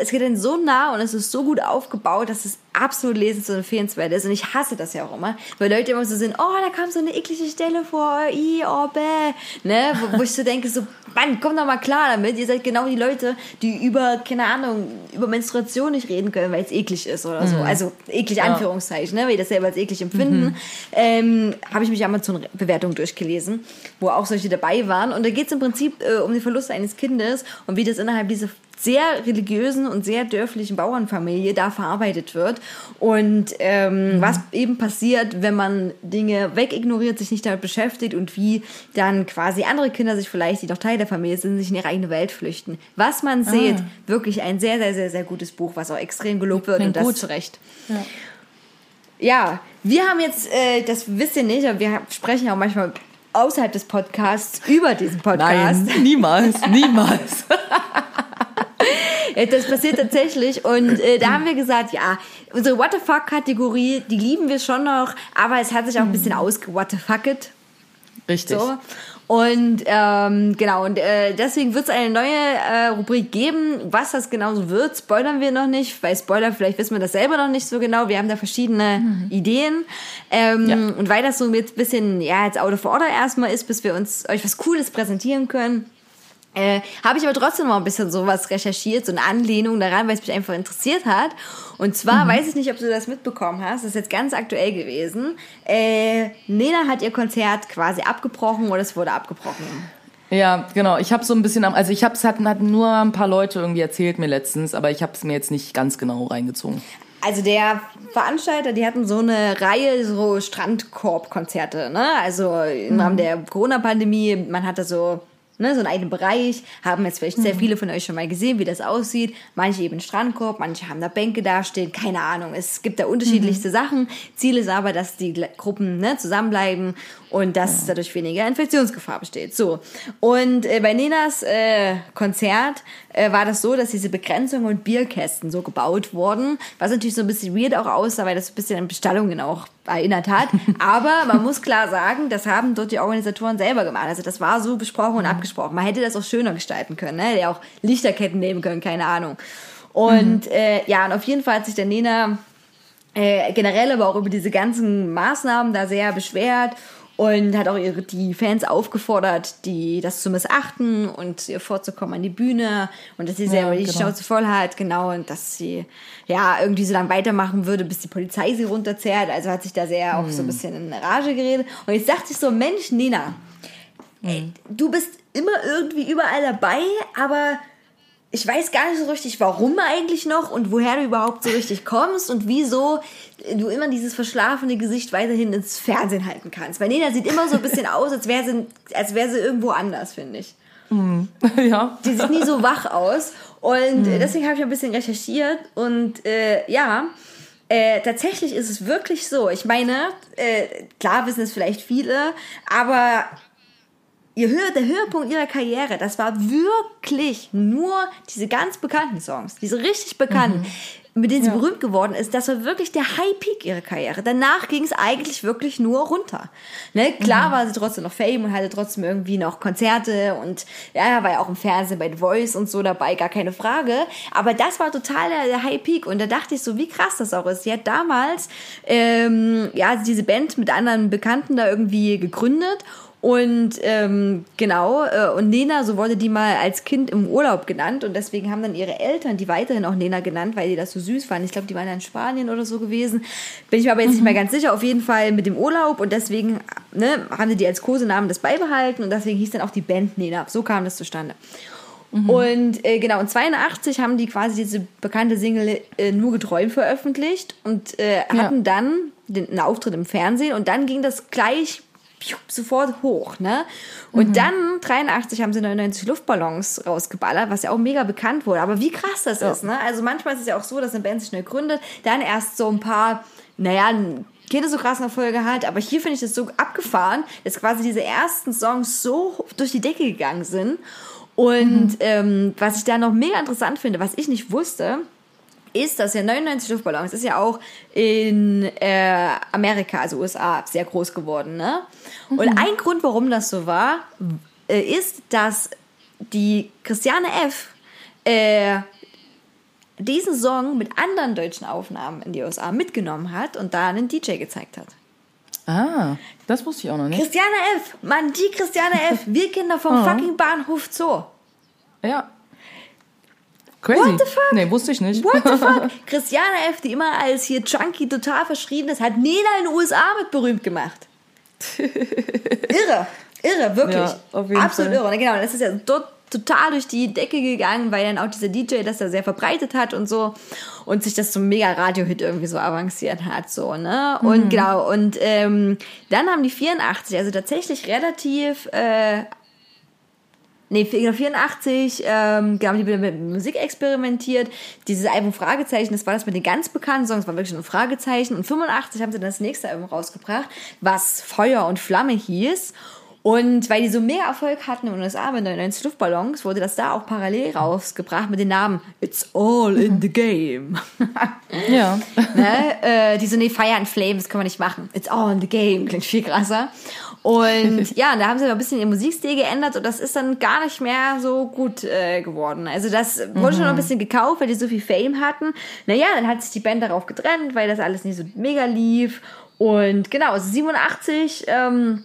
es geht dann so nah und es ist so gut aufgebaut, dass es absolut lesens und empfehlenswert ist. Und ich hasse das ja auch immer, weil Leute immer so sind, oh, da kam so eine eklige Stelle vor, i, oh, bäh, ne, wo, wo ich so denke, so, Mann, komm doch mal klar damit. Ihr seid genau die Leute, die über, keine Ahnung, über Menstruation nicht reden können, weil es eklig ist oder so. Also eklig, Anführungszeichen, ne, weil die das selber als eklig empfinden. Ähm, Habe ich mich Amazon-Bewertung durchgelesen, wo auch solche dabei waren. Und da geht es im Prinzip äh, um den Verlust eines Kindes und wie das innerhalb dieser sehr religiösen und sehr dörflichen Bauernfamilie da verarbeitet wird und ähm, was eben passiert, wenn man Dinge wegignoriert, sich nicht damit beschäftigt und wie dann quasi andere Kinder sich vielleicht, die noch Teil der Familie sind, sich in ihre eigene Welt flüchten. Was man sieht, wirklich ein sehr, sehr, sehr, sehr gutes Buch, was auch extrem gelobt wird und das gut. zu Recht. Ja, wir haben jetzt, äh, das wisst ihr nicht, aber wir sprechen auch manchmal außerhalb des Podcasts über diesen Podcast. Nein, niemals, niemals. Ja, Das passiert tatsächlich und äh, da haben wir gesagt, ja, unsere What the fuck-Kategorie, die lieben wir schon noch, aber es hat sich auch ein bisschen ausge What the fucket. Richtig. So. Und ähm, genau, und äh, deswegen wird es eine neue äh, Rubrik geben. Was das genau so wird, spoilern wir noch nicht, weil Spoiler, vielleicht wissen wir das selber noch nicht so genau. Wir haben da verschiedene Ideen. Ähm, Ja. Und weil das so mit bisschen, ja, jetzt out of order erstmal ist, bis wir uns euch was Cooles präsentieren können, äh, habe ich aber trotzdem noch ein bisschen sowas recherchiert, so eine Anlehnung daran, weil es mich einfach interessiert hat. Und zwar weiß ich nicht, ob du das mitbekommen hast, das ist jetzt ganz aktuell gewesen. Äh, Nena hat ihr Konzert quasi abgebrochen oder es wurde abgebrochen. Ja, genau. Ich habe so ein bisschen, am- also ich habe es hatten, hatten nur ein paar Leute irgendwie erzählt mir letztens, aber ich habe es mir jetzt nicht ganz genau reingezogen. Also der Veranstalter, die hatten so eine Reihe so Strandkorb-Konzerte, ne? Also im Rahmen der Corona-Pandemie, man hatte so ne, so einen eigenen Bereich, haben jetzt vielleicht sehr viele von euch schon mal gesehen, wie das aussieht. Manche eben Strandkorb, manche haben da Bänke dastehen, keine Ahnung. Es gibt da unterschiedlichste Sachen. Ziel ist aber, dass die Gruppen ne, zusammenbleiben und dass dadurch weniger Infektionsgefahr besteht. So. Und äh, bei Nenas äh, Konzert äh, war das so, dass diese Begrenzungen und Bierkästen so gebaut wurden, was natürlich so ein bisschen weird auch aussah, weil das ein bisschen an Bestallungen auch erinnert hat. Aber man muss klar sagen, das haben dort die Organisatoren selber gemacht. Also das war so besprochen und abgesprochen. Man hätte das auch schöner gestalten können, ne? Ja auch Lichterketten nehmen können, keine Ahnung. Und äh, ja, und auf jeden Fall hat sich der Nena äh, generell aber auch über diese ganzen Maßnahmen da sehr beschwert und hat auch ihre, die Fans aufgefordert, die das zu missachten und ihr vorzukommen an die Bühne und dass sie selber die genau. Schnauze voll hat, genau, und dass sie ja irgendwie so lange weitermachen würde, bis die Polizei sie runterzerrt. Also hat sich da sehr auch so ein bisschen in Rage geredet. Und jetzt dachte ich so, Mensch, Nina, ey, du bist immer irgendwie überall dabei, aber ich weiß gar nicht so richtig, warum eigentlich noch und woher du überhaupt so richtig kommst und wieso du immer dieses verschlafene Gesicht weiterhin ins Fernsehen halten kannst. Weil Nena sieht immer so ein bisschen aus, als wäre sie, als wäre sie irgendwo anders, finde ich. ja. Die sieht nie so wach aus. Und äh, deswegen habe ich ein bisschen recherchiert und äh, ja, äh, tatsächlich ist es wirklich so. Ich meine, äh, klar wissen es vielleicht viele, aber ihr Höhe, der Höhepunkt ihrer Karriere, das war wirklich nur diese ganz bekannten Songs, diese richtig bekannten, mit denen sie berühmt geworden ist. Das war wirklich der High Peak ihrer Karriere. Danach ging es eigentlich wirklich nur runter. Ne? Klar war sie trotzdem noch Fame und hatte trotzdem irgendwie noch Konzerte und ja, war ja auch im Fernsehen bei The Voice und so dabei, gar keine Frage. Aber das war total der, der High Peak und da dachte ich so, wie krass das auch ist. Sie hat damals ähm, ja diese Band mit anderen Bekannten da irgendwie gegründet und ähm, genau, äh, und Nena, so wurde die mal als Kind im Urlaub genannt. Und deswegen haben dann ihre Eltern die weiterhin auch Nena genannt, weil die das so süß fanden. Ich glaube, die waren ja in Spanien oder so gewesen. Bin ich mir aber jetzt nicht mehr ganz sicher. Auf jeden Fall mit dem Urlaub. Und deswegen ne, haben sie die als Kosenamen das beibehalten. Und deswegen hieß dann auch die Band Nena. So kam das zustande. Und äh, genau, und 82 haben die quasi diese bekannte Single äh, Nur geträumt veröffentlicht und äh, hatten dann den, einen Auftritt im Fernsehen und dann ging das gleich sofort hoch, ne? Und dann, 83, haben sie 99 Luftballons rausgeballert, was ja auch mega bekannt wurde. Aber wie krass das ist, ne? Also manchmal ist es ja auch so, dass eine Band sich schnell gründet, dann erst so ein paar, naja, keine so krassen Erfolge hat, aber hier finde ich das so abgefahren, dass quasi diese ersten Songs so durch die Decke gegangen sind. Und ähm, was ich da noch mega interessant finde, was ich nicht wusste, ist, dass ja 99 Luftballons ist ja auch in äh, Amerika, also USA, sehr groß geworden. Ne? Und ein Grund, warum das so war, äh, ist, dass die Christiane F. Äh, diesen Song mit anderen deutschen Aufnahmen in die USA mitgenommen hat und da einen DJ gezeigt hat. Ah, das wusste ich auch noch nicht. Christiane F. Mann, die Christiane F. Wir Kinder vom fucking Bahnhof Zoo. Ja. Crazy. What the fuck? Nee, wusste ich nicht. What the fuck? Christiane F., die immer als hier Junkie total verschrien ist, hat Nena in den USA mit berühmt gemacht. irre, irre, wirklich. Ja, Absolut Fall. irre. Und genau, das ist ja dort total durch die Decke gegangen, weil dann auch dieser DJ das da sehr verbreitet hat und so und sich das zum mega Radio-Hit irgendwie so avanciert hat, so, ne? Und Mhm. genau, und ähm, dann haben die 84, also tatsächlich relativ äh, Nee, 84 ähm, haben die mit Musik experimentiert. Dieses Album Fragezeichen, das war das mit den ganz bekannten Songs, war wirklich nur ein Fragezeichen. Und 85 haben sie dann das nächste Album rausgebracht, was Feuer und Flamme hieß. Und weil die so mehr Erfolg hatten in den USA mit 99 Luftballons, wurde das da auch parallel rausgebracht mit dem Namen It's All in the Game. Ja. ne? äh, die so, nee, Fire and Flame, das können wir nicht machen. It's all in the game, klingt viel krasser. Und ja, da haben sie aber ein bisschen ihren Musikstil geändert und das ist dann gar nicht mehr so gut äh, geworden. Also das wurde schon noch ein bisschen gekauft, weil die so viel Fame hatten. Naja, dann hat sich die Band darauf getrennt, weil das alles nicht so mega lief. Und genau, also 87 ähm,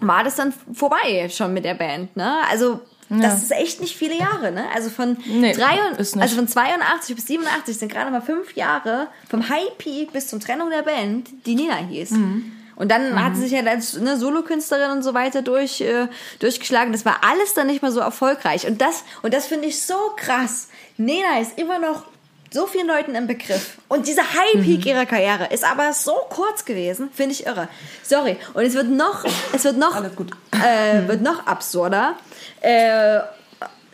war das dann vorbei schon mit der Band. Ne? Also das ist echt nicht viele Jahre, ne? Also von, Nee, drei und, also von 82 bis 87 sind gerade mal fünf Jahre vom High Peak bis zum Trennung der Band, die Nina hieß. Mhm. Und dann hat sie sich ja als ne, Solokünstlerin und so weiter durch, äh, durchgeschlagen. Das war alles dann nicht mehr so erfolgreich. Und das, und das finde ich so krass. Nena ist immer noch so vielen Leuten im Begriff. Und dieser High Mhm. Peak ihrer Karriere ist aber so kurz gewesen, finde ich irre. Sorry. Und es wird noch, es wird noch. Äh, wird noch absurder. Äh,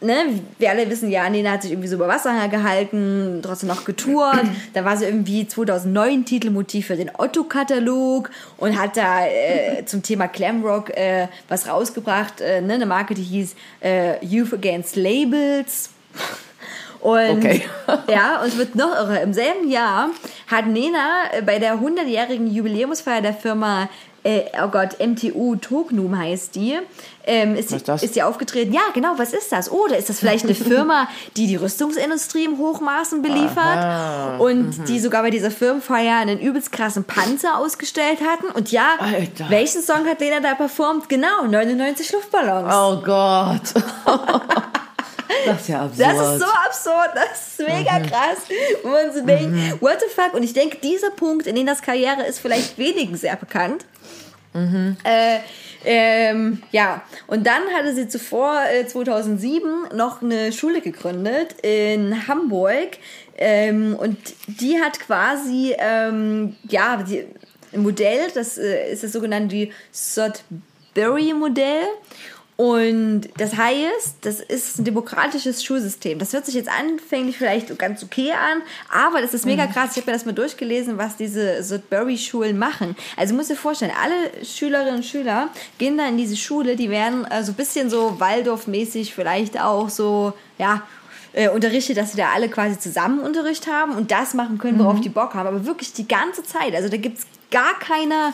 ne, wir alle wissen ja, Nena hat sich irgendwie so über Wasser gehalten, trotzdem noch getourt. Da war sie irgendwie 2009 Titelmotiv für den Otto-Katalog und hat da äh, zum Thema Glamrock äh, was rausgebracht, äh, ne, eine Marke, die hieß äh, Youth Against Labels. Und Okay. ja, und es wird noch irre. Im selben Jahr hat Nena äh, bei der 100-jährigen Jubiläumsfeier der Firma, äh, oh Gott, MTU Tognum heißt die, ähm, ist, Was ist das? ist sie aufgetreten. Ja, genau, was ist das? Oh, da ist das vielleicht eine Firma, die die Rüstungsindustrie im Hochmaßen beliefert Aha. und Mhm. die sogar bei dieser Firmenfeier einen übelst krassen Panzer ausgestellt hatten. Und ja, Alter. welchen Song hat Lena da performt? Genau, 99 Luftballons. Oh Gott. das ist ja absurd. Das ist so absurd, das ist mega krass. Wo man so denkt, what the fuck? Und ich denke, dieser Punkt in Nenas Karriere ist vielleicht wenigen sehr bekannt. Äh, ähm, ja, und dann hatte sie zuvor, äh, 2007, noch eine Schule gegründet in Hamburg. Ähm, und die hat quasi, ähm, ja, die, ein Modell, das äh, ist das sogenannte Sudbury-Modell. Und das heißt, das ist ein demokratisches Schulsystem. Das hört sich jetzt anfänglich vielleicht ganz okay an, aber das ist mega krass. Ich habe mir das mal durchgelesen, was diese Sudbury-Schulen machen. Also du musst dir vorstellen, alle Schülerinnen und Schüler gehen da in diese Schule, die werden so ein bisschen so Waldorf-mäßig vielleicht auch so, ja, äh, unterrichtet, dass sie da alle quasi zusammen Unterricht haben und das machen können, worauf die Bock haben. Aber wirklich die ganze Zeit. Also da gibt's gar keine,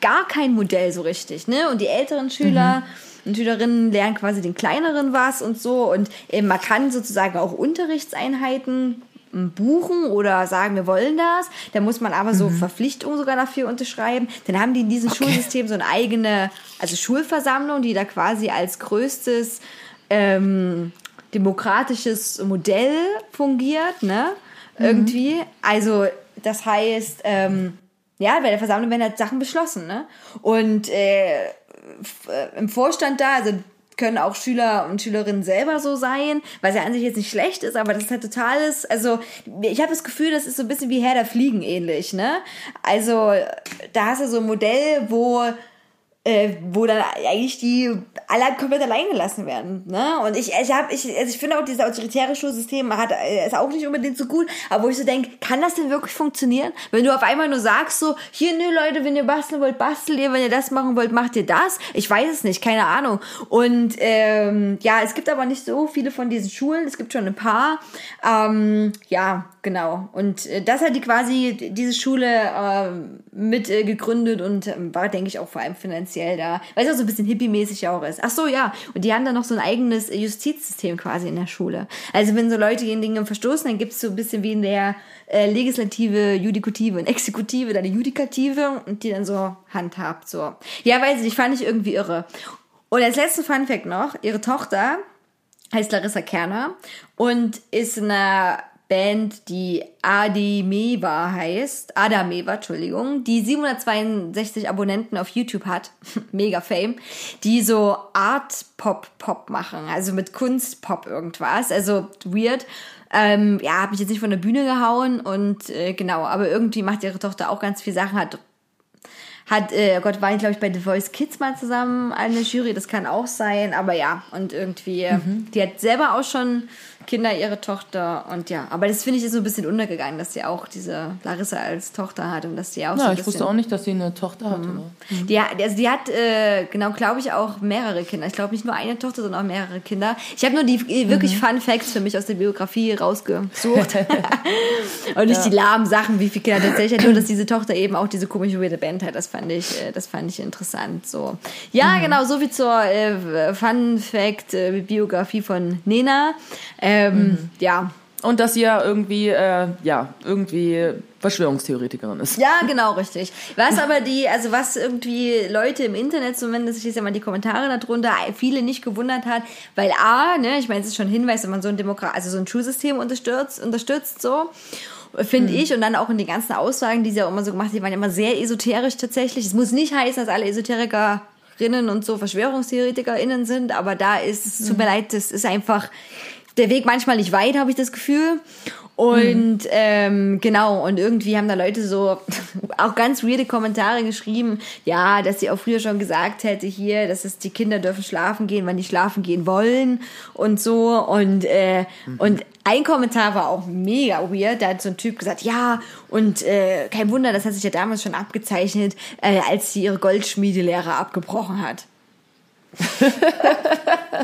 gar kein Modell so richtig. Ne? Und die älteren Schüler und Schülerinnen lernen quasi den kleineren was und so. Und äh, man kann sozusagen auch Unterrichtseinheiten m, buchen oder sagen, wir wollen das. Da muss man aber so Verpflichtungen sogar dafür unterschreiben. Dann haben die in diesem Schulsystem so eine eigene, also Schulversammlung, die da quasi als größtes ähm, demokratisches Modell fungiert, ne? Irgendwie. Also, das heißt, ähm, ja, bei der Versammlung werden halt Sachen beschlossen, ne? Und äh, im Vorstand da, also können auch Schüler und Schülerinnen selber so sein, was ja an sich jetzt nicht schlecht ist, aber das ist halt totales, also ich habe das Gefühl, das ist so ein bisschen wie Herr der Fliegen ähnlich, ne? Also da hast du so ein Modell, wo äh, wo dann eigentlich die alle komplett allein gelassen werden. Ne? Und ich, ich habe, ich, also ich finde auch dieses autoritäre Schulsystem hat äh, ist auch nicht unbedingt so gut, aber wo ich so denke, kann das denn wirklich funktionieren? Wenn du auf einmal nur sagst so, hier nö Leute, wenn ihr basteln wollt, bastelt ihr, wenn ihr das machen wollt, macht ihr das. Ich weiß es nicht, keine Ahnung. Und ähm, ja, es gibt aber nicht so viele von diesen Schulen. Es gibt schon ein paar. Ähm, ja, genau. Und äh, das hat die quasi diese Schule äh, mit äh, gegründet und ähm, war, denke ich, auch vor allem finanziell da, weil es auch so ein bisschen hippie-mäßig auch ist. Ach so, ja. Und die haben dann noch so ein eigenes Justizsystem quasi in der Schule. Also wenn so Leute gegen Dinge verstoßen, dann gibt es so ein bisschen wie in der äh, Legislative, Judikative und Exekutive, dann die Judikative und die dann so handhabt. So. Ja, weiß ich, nicht, fand ich irgendwie irre. Und als letzten Funfact noch, ihre Tochter heißt Larissa Kerner und ist in einer Band, die Adimeva heißt, Adameva, Entschuldigung, die 762 Abonnenten auf YouTube hat, mega Fame, die so Art-Pop-Pop machen, also mit Kunst-Pop irgendwas, also weird. Ähm, ja, habe ich jetzt nicht von der Bühne gehauen und äh, genau, aber irgendwie macht ihre Tochter auch ganz viel Sachen, hat hat, äh, oh Gott, war ich glaube ich bei The Voice Kids mal zusammen eine Jury, das kann auch sein, aber ja, und irgendwie, äh, die hat selber auch schon Kinder, ihre Tochter und ja, aber das finde ich ist so ein bisschen untergegangen, dass sie auch diese Larissa als Tochter hat und dass sie auch so Ja, ein ich wusste auch nicht, dass sie eine Tochter hatte. Mhm. die hat, also die hat, äh, genau, glaube ich, auch mehrere Kinder. Ich glaube nicht nur eine Tochter, sondern auch mehrere Kinder. Ich habe nur die äh, wirklich Mhm. Fun Facts für mich aus der Biografie rausgesucht. Und nicht die lahmen Sachen, wie viele Kinder tatsächlich hat, nur dass diese Tochter eben auch diese komische weirde Band hat. Das fand ich, äh, das fand ich interessant. So. Ja, Mhm. genau, so viel zur äh, Fun Fact äh, Biografie von Nena. Ähm, Mhm. Ja. Und dass sie ja irgendwie, äh, ja, irgendwie Verschwörungstheoretikerin ist. Ja, genau, richtig. Was aber die, also was irgendwie Leute im Internet zumindest, ich lese ja mal die Kommentare darunter, viele nicht gewundert hat, weil A, ne, ich meine, es ist schon ein Hinweis, wenn man so ein Demokrat, also so ein Schulsystem unterstützt, unterstützt so, finde ich, und dann auch in den ganzen Aussagen, die sie auch immer so gemacht haben, die waren immer sehr esoterisch tatsächlich. Es muss nicht heißen, dass alle Esoterikerinnen und so VerschwörungstheoretikerInnen sind, aber da ist, es tut mir leid, das ist einfach der Weg manchmal nicht weit, habe ich das Gefühl. Und ähm, genau, und irgendwie haben da Leute so auch ganz weirde Kommentare geschrieben, ja, dass sie auch früher schon gesagt hätte hier, dass es die Kinder dürfen schlafen gehen, wann die schlafen gehen wollen und so. Und, äh, und ein Kommentar war auch mega weird. Da hat so ein Typ gesagt, ja, und äh, kein Wunder, das hat sich ja damals schon abgezeichnet, äh, als sie ihre Goldschmiedelehre abgebrochen hat.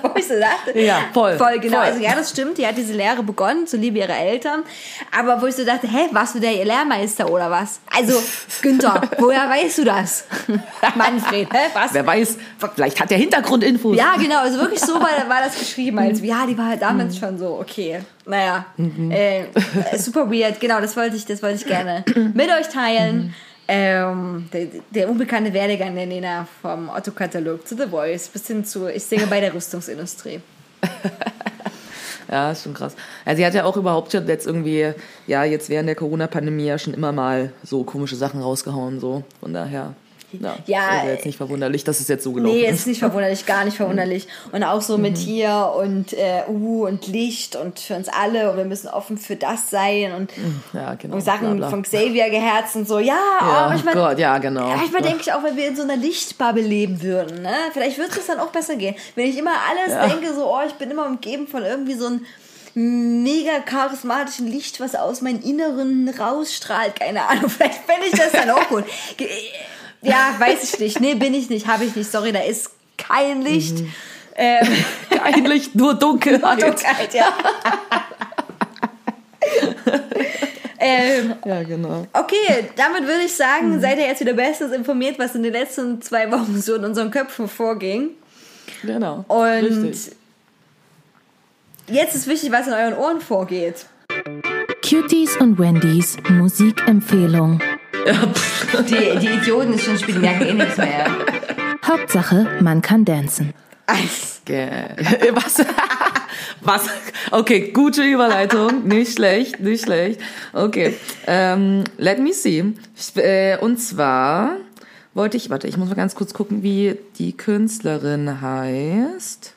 Wo ich so dachte, Ja, voll, Voll, genau. voll. Also ja, das stimmt. Die hat diese Lehre begonnen, zur Liebe ihrer Eltern. Aber wo ich so dachte, hä, warst du der ihr Lehrmeister oder was? Also, Günther, woher weißt du das? Manfred, hä, was? Wer weiß, vielleicht hat der Hintergrundinfos. Ja, genau, also wirklich so war, war das geschrieben. Als, ja, die war halt damals schon so, okay. Naja, äh, äh, super weird. Genau, das wollte ich, das wollte ich gerne mit euch teilen. Ähm, der, der unbekannte Werdegang der Nena vom Otto-Katalog zu The Voice bis hin zu Ich singe bei der Rüstungsindustrie. Ja, ist schon krass. Also sie hat ja auch überhaupt schon jetzt irgendwie, ja, jetzt während der Corona-Pandemie ja schon immer mal so komische Sachen rausgehauen, so. Von daher, ja, Ja, wäre jetzt nicht verwunderlich, dass es jetzt so gelaufen Nee, ist. ist nicht verwunderlich, gar nicht verwunderlich. Und auch so mit hier und äh, uh und Licht und für uns alle und wir müssen offen für das sein und, Ja, genau. und Sachen bla, bla. von Xavier geherzt und so. Ja, oh, Ja, manchmal, Gott, ja, genau. Manchmal denke ich auch, wenn wir in so einer Lichtbubble leben würden, ne? vielleicht würde es dann auch besser gehen. Wenn ich immer alles Ja. denke, so, oh, ich bin immer umgeben von irgendwie so einem mega charismatischen Licht, was aus meinem Inneren rausstrahlt, keine Ahnung, vielleicht fände ich das dann auch gut. Ja, weiß ich nicht. Nee, bin ich nicht, habe ich nicht. Sorry, da ist kein Licht. Mhm. Ähm, Eigentlich nur Dunkelheit. Dunkelheit, ja. ähm, Ja, genau. Okay, damit würde ich Mhm. sagen, seid ihr jetzt wieder bestens informiert, was in den letzten zwei Wochen so in unseren Köpfen vorging. Genau. Und Richtig. jetzt ist wichtig, was in euren Ohren vorgeht. Cuties und Wendys Musikempfehlung. Die, die Idioten ist schon spielen, merken eh nichts mehr. Hauptsache, man kann dancen. Was? Was? Okay, gute Überleitung. Nicht schlecht, nicht schlecht. Okay. Ähm, let me see. Äh, und zwar wollte ich, warte, ich muss mal ganz kurz gucken, wie die Künstlerin heißt.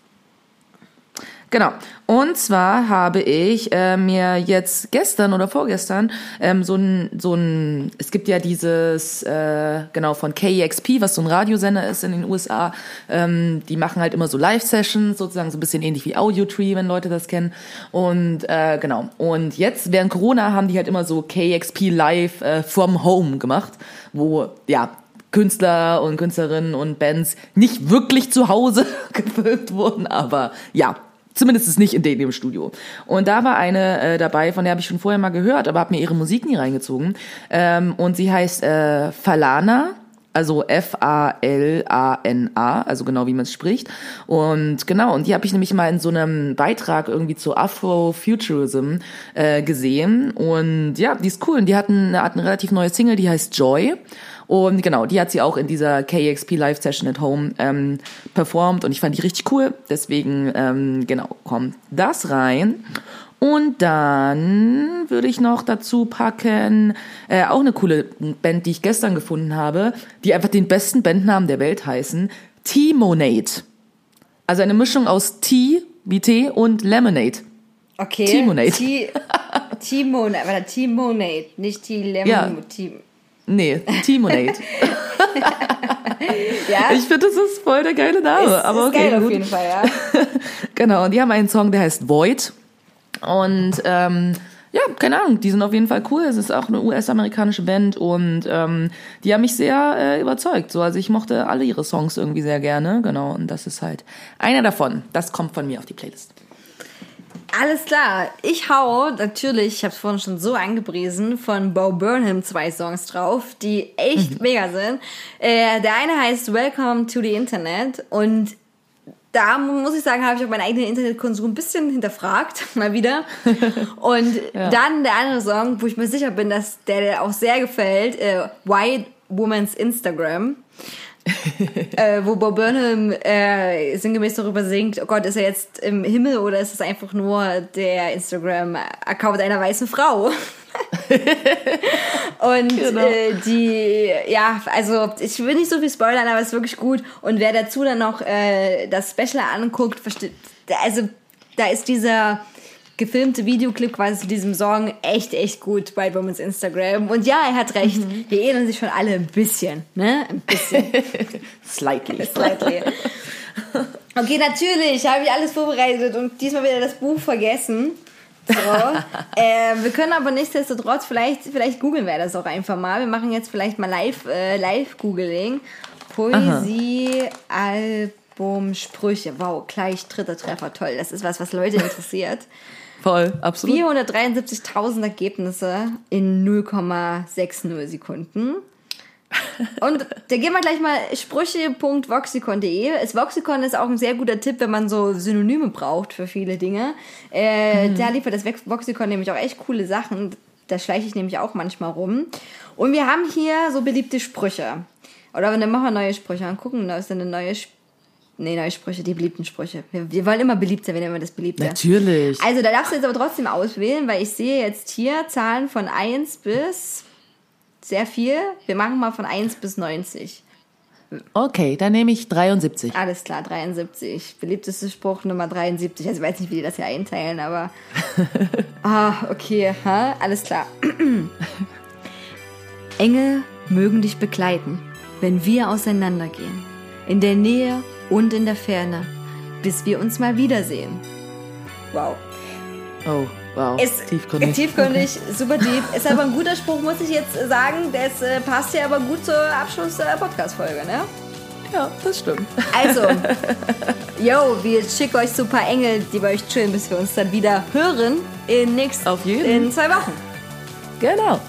Genau. Und zwar habe ich äh, mir jetzt gestern oder vorgestern ähm, so ein, so ein, es gibt ja dieses, äh, genau, von KEXP, was so ein Radiosender ist in den USA. Ähm, die machen halt immer so Live-Sessions, sozusagen so ein bisschen ähnlich wie Audiotree, wenn Leute das kennen. Und äh, genau. Und jetzt während Corona haben die halt immer so KEXP Live äh, from Home gemacht, wo, ja, Künstler und Künstlerinnen und Bands nicht wirklich zu Hause gefilmt wurden, aber ja, zumindest nicht in dem Studio. Und da war eine äh, dabei, von der habe ich schon vorher mal gehört, aber habe mir ihre Musik nie reingezogen. Ähm, und sie heißt äh, Falana. Also F-A-L-A-N-A, also genau wie man es spricht. Und genau, und die habe ich nämlich mal in so einem Beitrag irgendwie zu Afrofuturism äh, gesehen. Und ja, die ist cool. Und die hatten, eine, hat eine relativ neue Single, die heißt Joy. Und genau, die hat sie auch in dieser KXP Live Session at Home ähm, performt und ich fand die richtig cool. Deswegen, ähm, genau, kommt das rein. Und dann würde ich noch dazu packen, äh, auch eine coole Band, die ich gestern gefunden habe, die einfach den besten Bandnamen der Welt heißen, T-Monade. Also eine Mischung aus Tea wie Tee und Lemonade. Okay. Timonade. Timonade, Timonade, nicht T-Lemon. Ja. Nee, T-Monade. ja, ich finde, das ist voll der geile Name. ist, aber ist okay, geil auf gut. jeden Fall, ja. Genau, und die haben einen Song, der heißt Void. Und ähm, ja, keine Ahnung, die sind auf jeden Fall cool. Es ist auch eine US-amerikanische Band und ähm, die haben mich sehr äh, überzeugt. So, also ich mochte alle ihre Songs irgendwie sehr gerne. Genau, und das ist halt einer davon. Das kommt von mir auf die Playlist. Alles klar, ich hau natürlich, ich habe es vorhin schon so angepriesen, von Bo Burnham zwei Songs drauf, die echt mega sind. Äh, der eine heißt Welcome to the Internet und da muss ich sagen, habe ich auch meinen eigenen Internetkonsum ein bisschen hinterfragt, mal wieder. Und dann der andere Song, wo ich mir sicher bin, dass der dir auch sehr gefällt, äh, White Woman's Instagram. äh, wo Bob Burnham äh, sinngemäß darüber singt, oh Gott, ist er jetzt im Himmel oder ist es einfach nur der Instagram-Account einer weißen Frau? Und Genau. äh, die, ja, also ich will nicht so viel spoilern, aber es ist wirklich gut. Und wer dazu dann noch äh, das Special anguckt, versteht, also da ist dieser gefilmte Videoclip quasi zu diesem Song echt, echt gut bei Women's Instagram. Und ja, er hat recht, wir ähneln sich schon alle ein bisschen, ne? Ein bisschen. Slightly. Slightly. Okay, natürlich habe ich alles vorbereitet und diesmal wieder das Buch vergessen. So. äh, wir können aber nichtsdestotrotz, vielleicht, vielleicht googeln wir das auch einfach mal. Wir machen jetzt vielleicht mal live, äh, live Googling. Poesie Boom, Sprüche. Wow, gleich dritter Treffer. Toll. Das ist was, was Leute interessiert. Voll, absolut. 473.000 Ergebnisse in 0,60 Sekunden. Und da gehen wir gleich mal sprüche.voxicon.de. Das Voxicon ist auch ein sehr guter Tipp, wenn man so Synonyme braucht für viele Dinge. Äh, Da liefert das Voxicon nämlich auch echt coole Sachen. Da schleiche ich nämlich auch manchmal rum. Und wir haben hier so beliebte Sprüche. Oder dann machen wir neue Sprüche und gucken, da ist dann eine neue Sp Nee, neue Sprüche, die beliebten Sprüche. Wir, wir wollen immer beliebt sein, wir nehmen immer das Beliebte. Natürlich. Also, da darfst du jetzt aber trotzdem auswählen, weil ich sehe jetzt hier Zahlen von 1 bis sehr viel. Wir machen mal von 1 bis 90. Okay, dann nehme ich 73. Alles klar, 73. Beliebtester Spruch Nummer 73. Also, ich weiß nicht, wie die das hier einteilen, aber. ah, okay, ha? alles klar. Engel mögen dich begleiten, wenn wir auseinandergehen. In der Nähe und in der Ferne, bis wir uns mal wiedersehen. Wow. Oh, wow. Ist tiefgründig. tiefgründig, super deep. Ist aber ein guter Spruch, muss ich jetzt sagen. Das äh, passt ja aber gut zur Abschluss-Podcast-Folge, ne? Ja, das stimmt. Also, yo, wir schicken euch so ein paar Engel, die bei euch chillen, bis wir uns dann wieder hören in nächsten Auf jeden. in zwei Wochen. Genau.